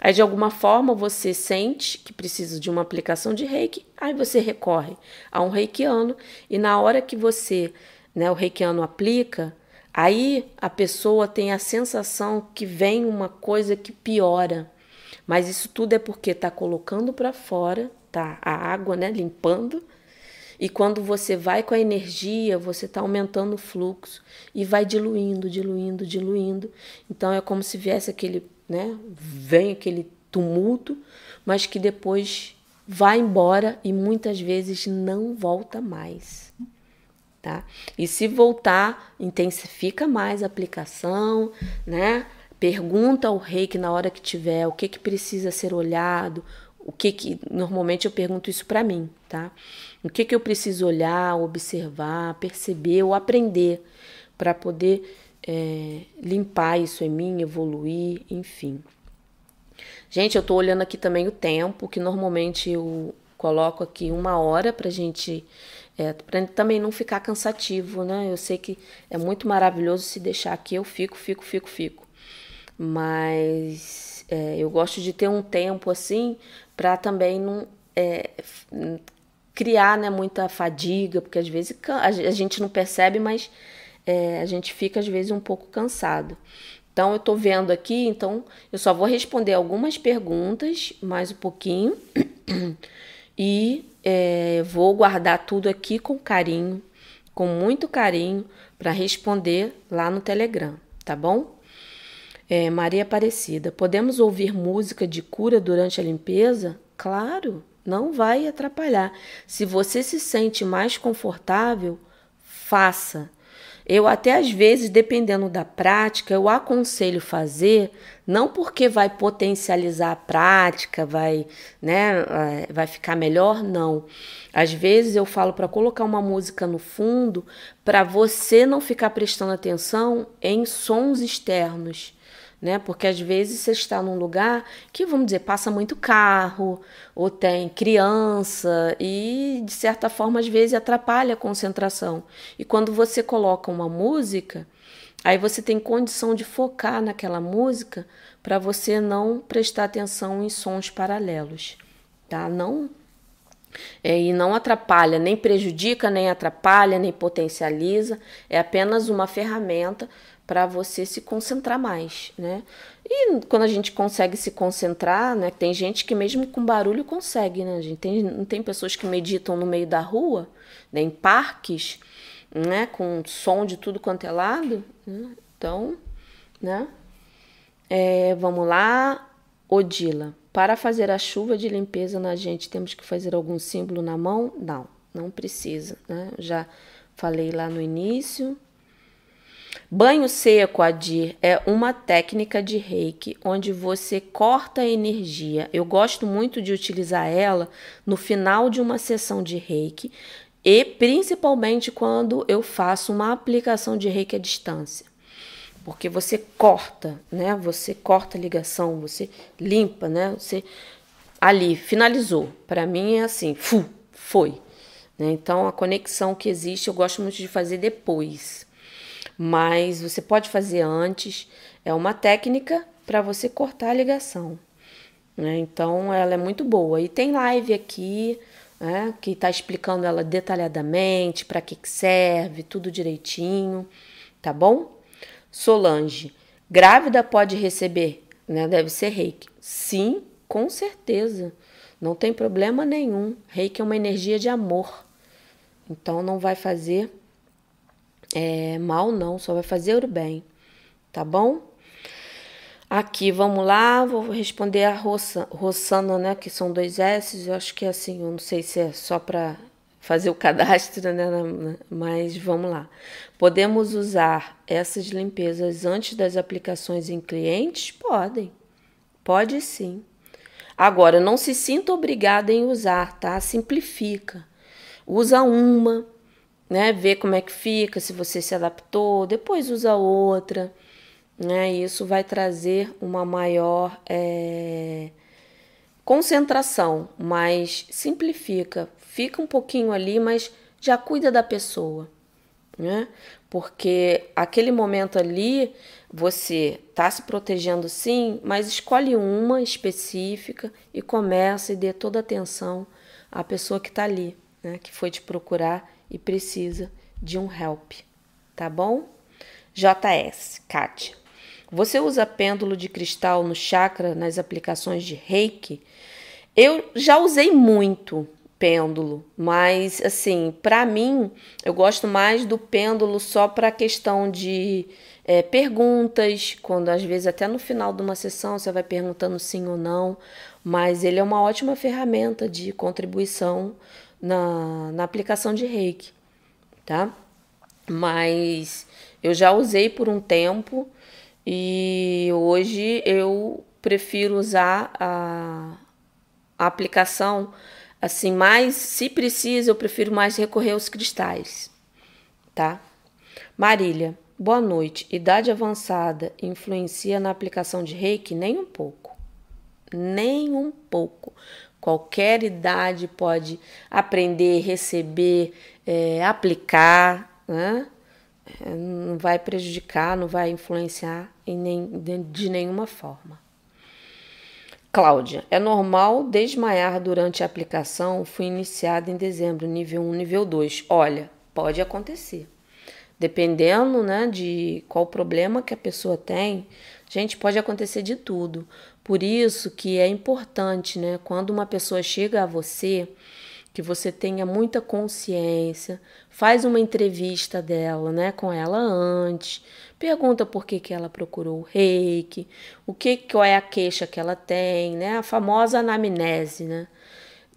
Aí de alguma forma você sente que precisa de uma aplicação de reiki, aí você recorre a um reikiano e na hora que você, né, o reikiano aplica, aí a pessoa tem a sensação que vem uma coisa que piora. Mas isso tudo é porque está colocando para fora, tá a água, né, limpando e quando você vai com a energia, você está aumentando o fluxo e vai diluindo, diluindo, diluindo. Então é como se viesse aquele, né? Vem aquele tumulto, mas que depois vai embora e muitas vezes não volta mais. Tá? E se voltar, intensifica mais a aplicação, né? Pergunta ao rei que na hora que tiver o que, que precisa ser olhado, o que que normalmente eu pergunto isso para mim, tá? O que que eu preciso olhar, observar, perceber ou aprender para poder é, limpar isso em mim, evoluir, enfim. Gente, eu tô olhando aqui também o tempo, que normalmente eu coloco aqui uma hora pra gente é, para também não ficar cansativo, né? Eu sei que é muito maravilhoso se deixar aqui, eu fico, fico, fico, fico. Mas é, eu gosto de ter um tempo assim para também não é, criar né, muita fadiga, porque às vezes a gente não percebe, mas é, a gente fica às vezes um pouco cansado. Então eu estou vendo aqui, então eu só vou responder algumas perguntas, mais um pouquinho, e é, vou guardar tudo aqui com carinho, com muito carinho, para responder lá no Telegram, tá bom? É, Maria Aparecida, podemos ouvir música de cura durante a limpeza? Claro, não vai atrapalhar. Se você se sente mais confortável, faça. Eu até às vezes, dependendo da prática, eu aconselho fazer, não porque vai potencializar a prática, vai, né, eh, vai ficar melhor, não. Às vezes eu falo para colocar uma música no fundo para você não ficar prestando atenção em sons externos né? Porque às vezes você está num lugar que, vamos dizer, passa muito carro, ou tem criança, e de certa forma, às vezes, atrapalha a concentração. E quando você coloca uma música, aí você tem condição de focar naquela música para você não prestar atenção em sons paralelos, tá? Não é, e não atrapalha, nem prejudica, nem atrapalha, nem potencializa, é apenas uma ferramenta para você se concentrar mais, né? E quando a gente consegue se concentrar, né? Tem gente que mesmo com barulho consegue, né? Gente tem, não tem pessoas que meditam no meio da rua, né? em parques, né? Com som de tudo quanto é lado, né? Então, né? É, vamos lá, Odila. Para fazer a chuva de limpeza na gente, temos que fazer algum símbolo na mão? Não, não precisa, né? Já falei lá no início. Banho seco, Adir, é uma técnica de reiki onde você corta a energia. Eu gosto muito de utilizar ela no final de uma sessão de reiki e principalmente quando eu faço uma aplicação de reiki à distância. Porque você corta, né? Você corta a ligação, você limpa, né? Você ali finalizou. Para mim é assim, fu, foi. Né? Então a conexão que existe eu gosto muito de fazer depois mas você pode fazer antes. É uma técnica para você cortar a ligação. Né? Então, ela é muito boa. E tem live aqui né, que está explicando ela detalhadamente, para que, que serve, tudo direitinho, tá bom? Solange, grávida pode receber, né? Deve ser reiki. Sim, com certeza. Não tem problema nenhum. Reiki é uma energia de amor. Então não vai fazer é, mal não, só vai fazer o bem, tá bom? Aqui, vamos lá, vou responder a Rossana, né, que são dois S, eu acho que é assim, eu não sei se é só para fazer o cadastro, né, mas vamos lá. Podemos usar essas limpezas antes das aplicações em clientes? Podem, pode sim. Agora, não se sinta obrigada em usar, tá? Simplifica. Usa uma, né? Ver como é que fica, se você se adaptou, depois usa outra, né? E isso vai trazer uma maior é, concentração, mas simplifica, fica um pouquinho ali, mas já cuida da pessoa, né? Porque aquele momento ali você está se protegendo sim, mas escolhe uma específica e começa e dê toda a atenção à pessoa que está ali, né? Que foi te procurar e precisa de um help, tá bom? JS, Kátia. Você usa pêndulo de cristal no chakra nas aplicações de reiki? Eu já usei muito pêndulo, mas assim, para mim, eu gosto mais do pêndulo só para questão de é, perguntas, quando às vezes até no final de uma sessão você vai perguntando sim ou não, mas ele é uma ótima ferramenta de contribuição na, na aplicação de reiki, tá? Mas eu já usei por um tempo e hoje eu prefiro usar a, a aplicação assim, mais se precisa, eu prefiro mais recorrer aos cristais, tá? Marília, boa noite. Idade avançada influencia na aplicação de reiki? Nem um pouco. Nem um pouco. Qualquer idade pode aprender, receber, é, aplicar, né? É, não vai prejudicar, não vai influenciar em nem, de nenhuma forma. Cláudia, é normal desmaiar durante a aplicação? Fui iniciada em dezembro, nível 1, nível 2. Olha, pode acontecer. Dependendo né, de qual problema que a pessoa tem, gente, pode acontecer de tudo. Por isso que é importante, né, quando uma pessoa chega a você, que você tenha muita consciência, faz uma entrevista dela, né, com ela antes, pergunta por que, que ela procurou o reiki, o que qual é a queixa que ela tem, né, a famosa anamnese, né,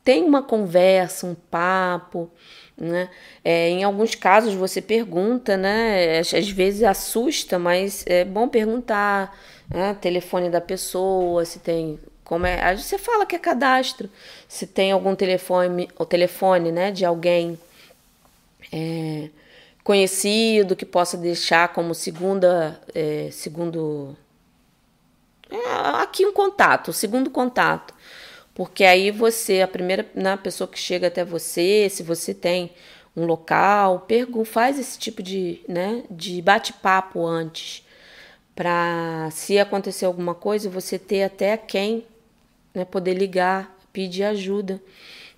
tem uma conversa, um papo, né? É, em alguns casos você pergunta, né? Às, vezes assusta, mas é bom perguntar, né? Telefone da pessoa, se tem como é, você fala que é cadastro, se tem algum telefone, o telefone, né, de alguém é, conhecido que possa deixar como segunda, é, segundo, é, aqui um contato, segundo contato, porque aí você, a primeira na pessoa que chega até você, se você tem um local, faz esse tipo de, né, de bate-papo antes, para se acontecer alguma coisa, você ter até quem né, poder ligar, pedir ajuda,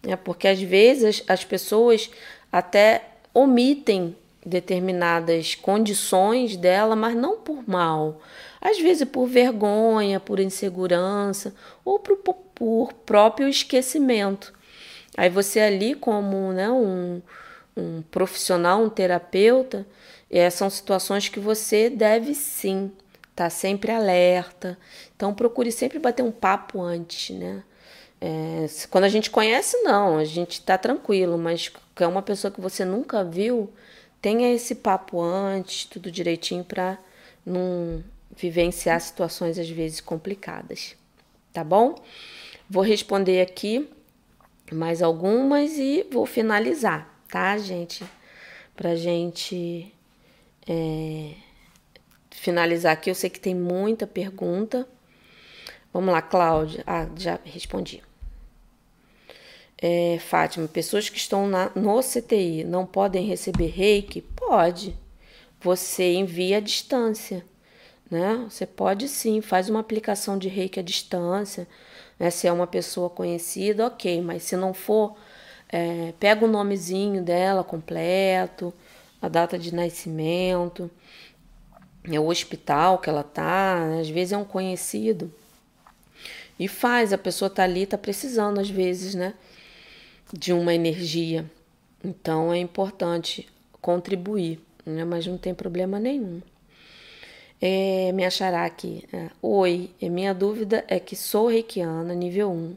né, porque às vezes as pessoas até omitem determinadas condições dela, mas não por mal, às vezes por vergonha, por insegurança ou por, por próprio esquecimento. Aí você ali como né, um, um profissional, um terapeuta, é, são situações que você deve sim tá sempre alerta. Então procure sempre bater um papo antes, né? É, quando a gente conhece, não, a gente está tranquilo, mas é uma pessoa que você nunca viu, tenha esse papo antes, tudo direitinho para não vivenciar situações às vezes complicadas, tá bom? Vou responder aqui mais algumas e vou finalizar, tá, gente? Pra gente é, finalizar aqui, eu sei que tem muita pergunta. Vamos lá, Cláudia. Ah, já respondi. É, Fátima, pessoas que estão na, no CTI não podem receber reiki? Pode. Você envia à distância, né? Você pode sim, faz uma aplicação de reiki à distância, né? Se é uma pessoa conhecida, ok, mas se não for, é, pega o nomezinho dela completo, a data de nascimento, é o hospital que ela tá, né? às vezes é um conhecido. E faz, a pessoa tá ali, tá precisando às vezes, né? de uma energia. Então é importante contribuir, né? mas não tem problema nenhum. É, me achará aqui. É, Oi, minha dúvida é que sou reikiana nível 1.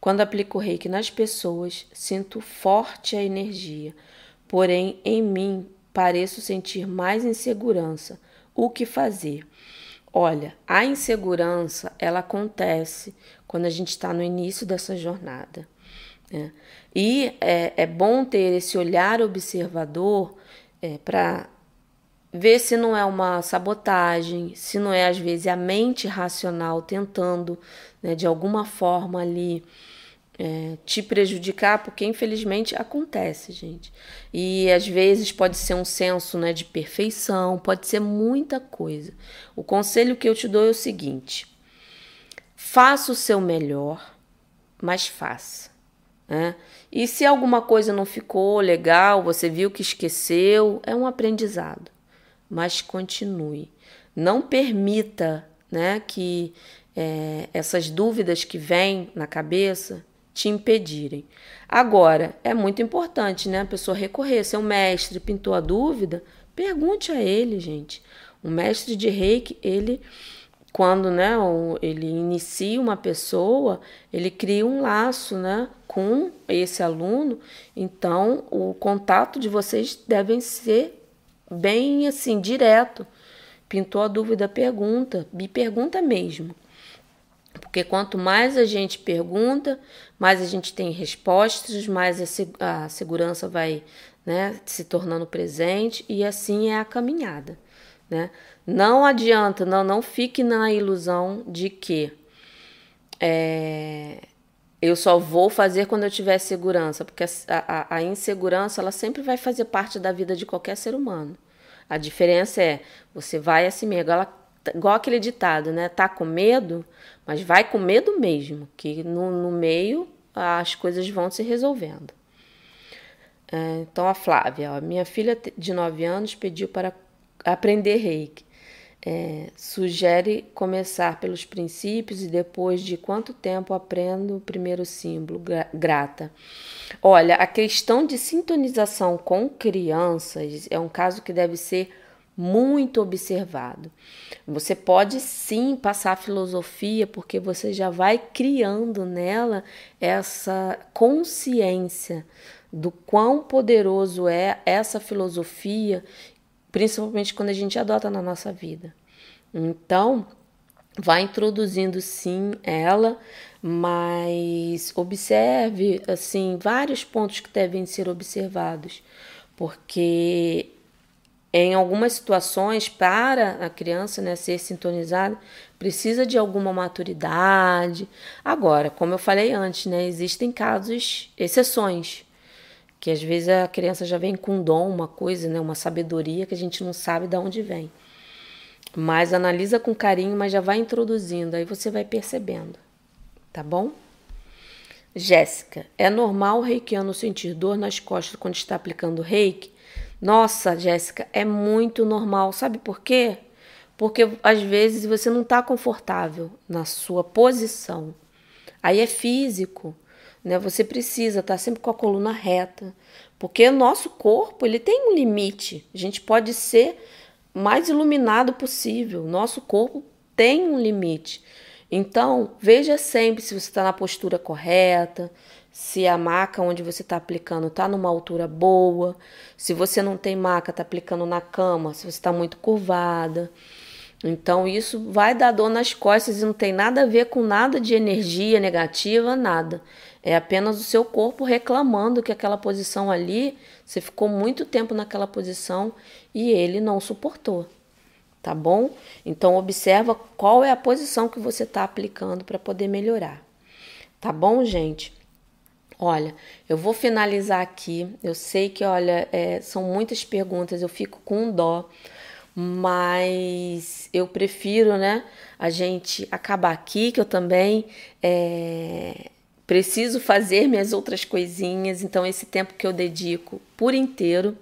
Quando aplico reiki nas pessoas, sinto forte a energia, porém em mim pareço sentir mais insegurança. O que fazer? Olha, a insegurança ela acontece quando a gente está no início dessa jornada. Né? E é, é bom ter esse olhar observador é, para ver se não é uma sabotagem, se não é às vezes a mente racional tentando né, de alguma forma ali é, te prejudicar, porque infelizmente acontece, gente. E às vezes pode ser um senso né, de perfeição, pode ser muita coisa. O conselho que eu te dou é o seguinte: faça o seu melhor, mas faça. Né? E se alguma coisa não ficou legal, você viu que esqueceu, é um aprendizado. Mas continue. Não permita né, que é, essas dúvidas que vêm na cabeça te impedirem. Agora, é muito importante né, a pessoa recorrer. Se um mestre pintou a dúvida, pergunte a ele, gente. O mestre de reiki, ele quando né, ele inicia uma pessoa, ele cria um laço né, com esse aluno, então o contato de vocês devem ser bem assim, direto. Pintou a dúvida, pergunta, me pergunta mesmo. Porque quanto mais a gente pergunta, mais a gente tem respostas, mais a, segurança vai né, se tornando presente e assim é a caminhada. Né? Não adianta, não, não fique na ilusão de que é, eu só vou fazer quando eu tiver segurança, porque a, a, a, insegurança ela sempre vai fazer parte da vida de qualquer ser humano. A diferença é você vai assim mesmo, ela, igual aquele ditado, né? Tá com medo, mas vai com medo mesmo, que no, no meio as coisas vão se resolvendo. É, então a Flávia, ó, minha filha de 9 anos pediu para aprender reiki. é, sugere começar pelos princípios e depois de quanto tempo aprendo o primeiro símbolo, grata. Olha, a questão de sintonização com crianças é um caso que deve ser muito observado. Você pode sim passar a filosofia, porque você já vai criando nela essa consciência do quão poderoso é essa filosofia, principalmente quando a gente adota na nossa vida. Então, vai introduzindo sim ela, mas observe assim vários pontos que devem ser observados, porque em algumas situações, para a criança né, ser sintonizada, precisa de alguma maturidade. Agora, como eu falei antes, né, existem casos, exceções, que às vezes a criança já vem com um dom, uma coisa, né, uma sabedoria que a gente não sabe de onde vem. Mas analisa com carinho, mas já vai introduzindo, aí você vai percebendo, tá bom? Jéssica, é normal o reikiano sentir dor nas costas quando está aplicando reiki? Nossa, Jéssica, é muito normal. Sabe por quê? Porque às vezes você não está confortável na sua posição. Aí é físico, né? Você precisa estar tá sempre com a coluna reta, porque o nosso corpo ele tem um limite. A gente pode ser mais iluminado possível. Nosso corpo tem um limite. Então veja sempre se você está na postura correta, se a maca onde você está aplicando está numa altura boa, se você não tem maca, está aplicando na cama, se você está muito curvada. Então, isso vai dar dor nas costas e não tem nada a ver com nada de energia negativa, nada. É apenas o seu corpo reclamando que aquela posição ali, você ficou muito tempo naquela posição e ele não suportou. Tá bom? Então, observa qual é a posição que você está aplicando para poder melhorar. Tá bom, gente? Olha, eu vou finalizar aqui. Eu sei que, olha, é, são muitas perguntas, eu fico com dó, mas eu prefiro, né, a gente acabar aqui, que eu também é, preciso fazer minhas outras coisinhas. Então, esse tempo que eu dedico por inteiro,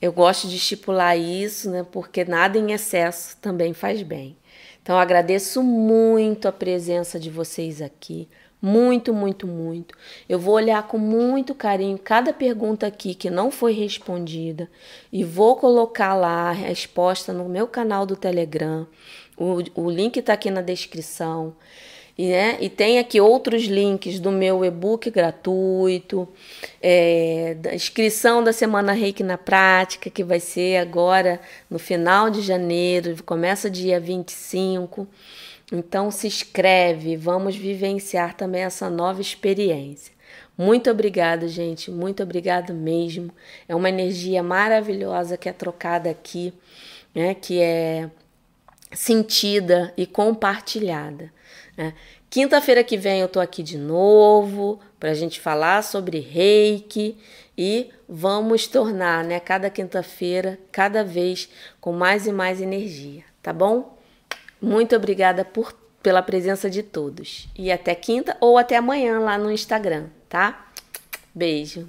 eu gosto de estipular isso, né, porque nada em excesso também faz bem. Então, agradeço muito a presença de vocês aqui. Muito, muito, muito. Eu vou olhar com muito carinho cada pergunta aqui que não foi respondida e vou colocar lá a resposta no meu canal do Telegram. O, o link está aqui na descrição. E, né, e tem aqui outros links do meu e-book gratuito, é, da inscrição da Semana Reiki na Prática, que vai ser agora no final de janeiro, começa dia 25. Então se inscreve, vamos vivenciar também essa nova experiência. Muito obrigada, gente, muito obrigado mesmo. É uma energia maravilhosa que é trocada aqui, né? Que é sentida e compartilhada. Né? Quinta-feira que vem eu tô aqui de novo para a gente falar sobre reiki e vamos tornar, né, cada quinta-feira, cada vez com mais e mais energia, tá bom? Muito obrigada por, pela presença de todos. E até quinta ou até amanhã lá no Instagram, tá? Beijo.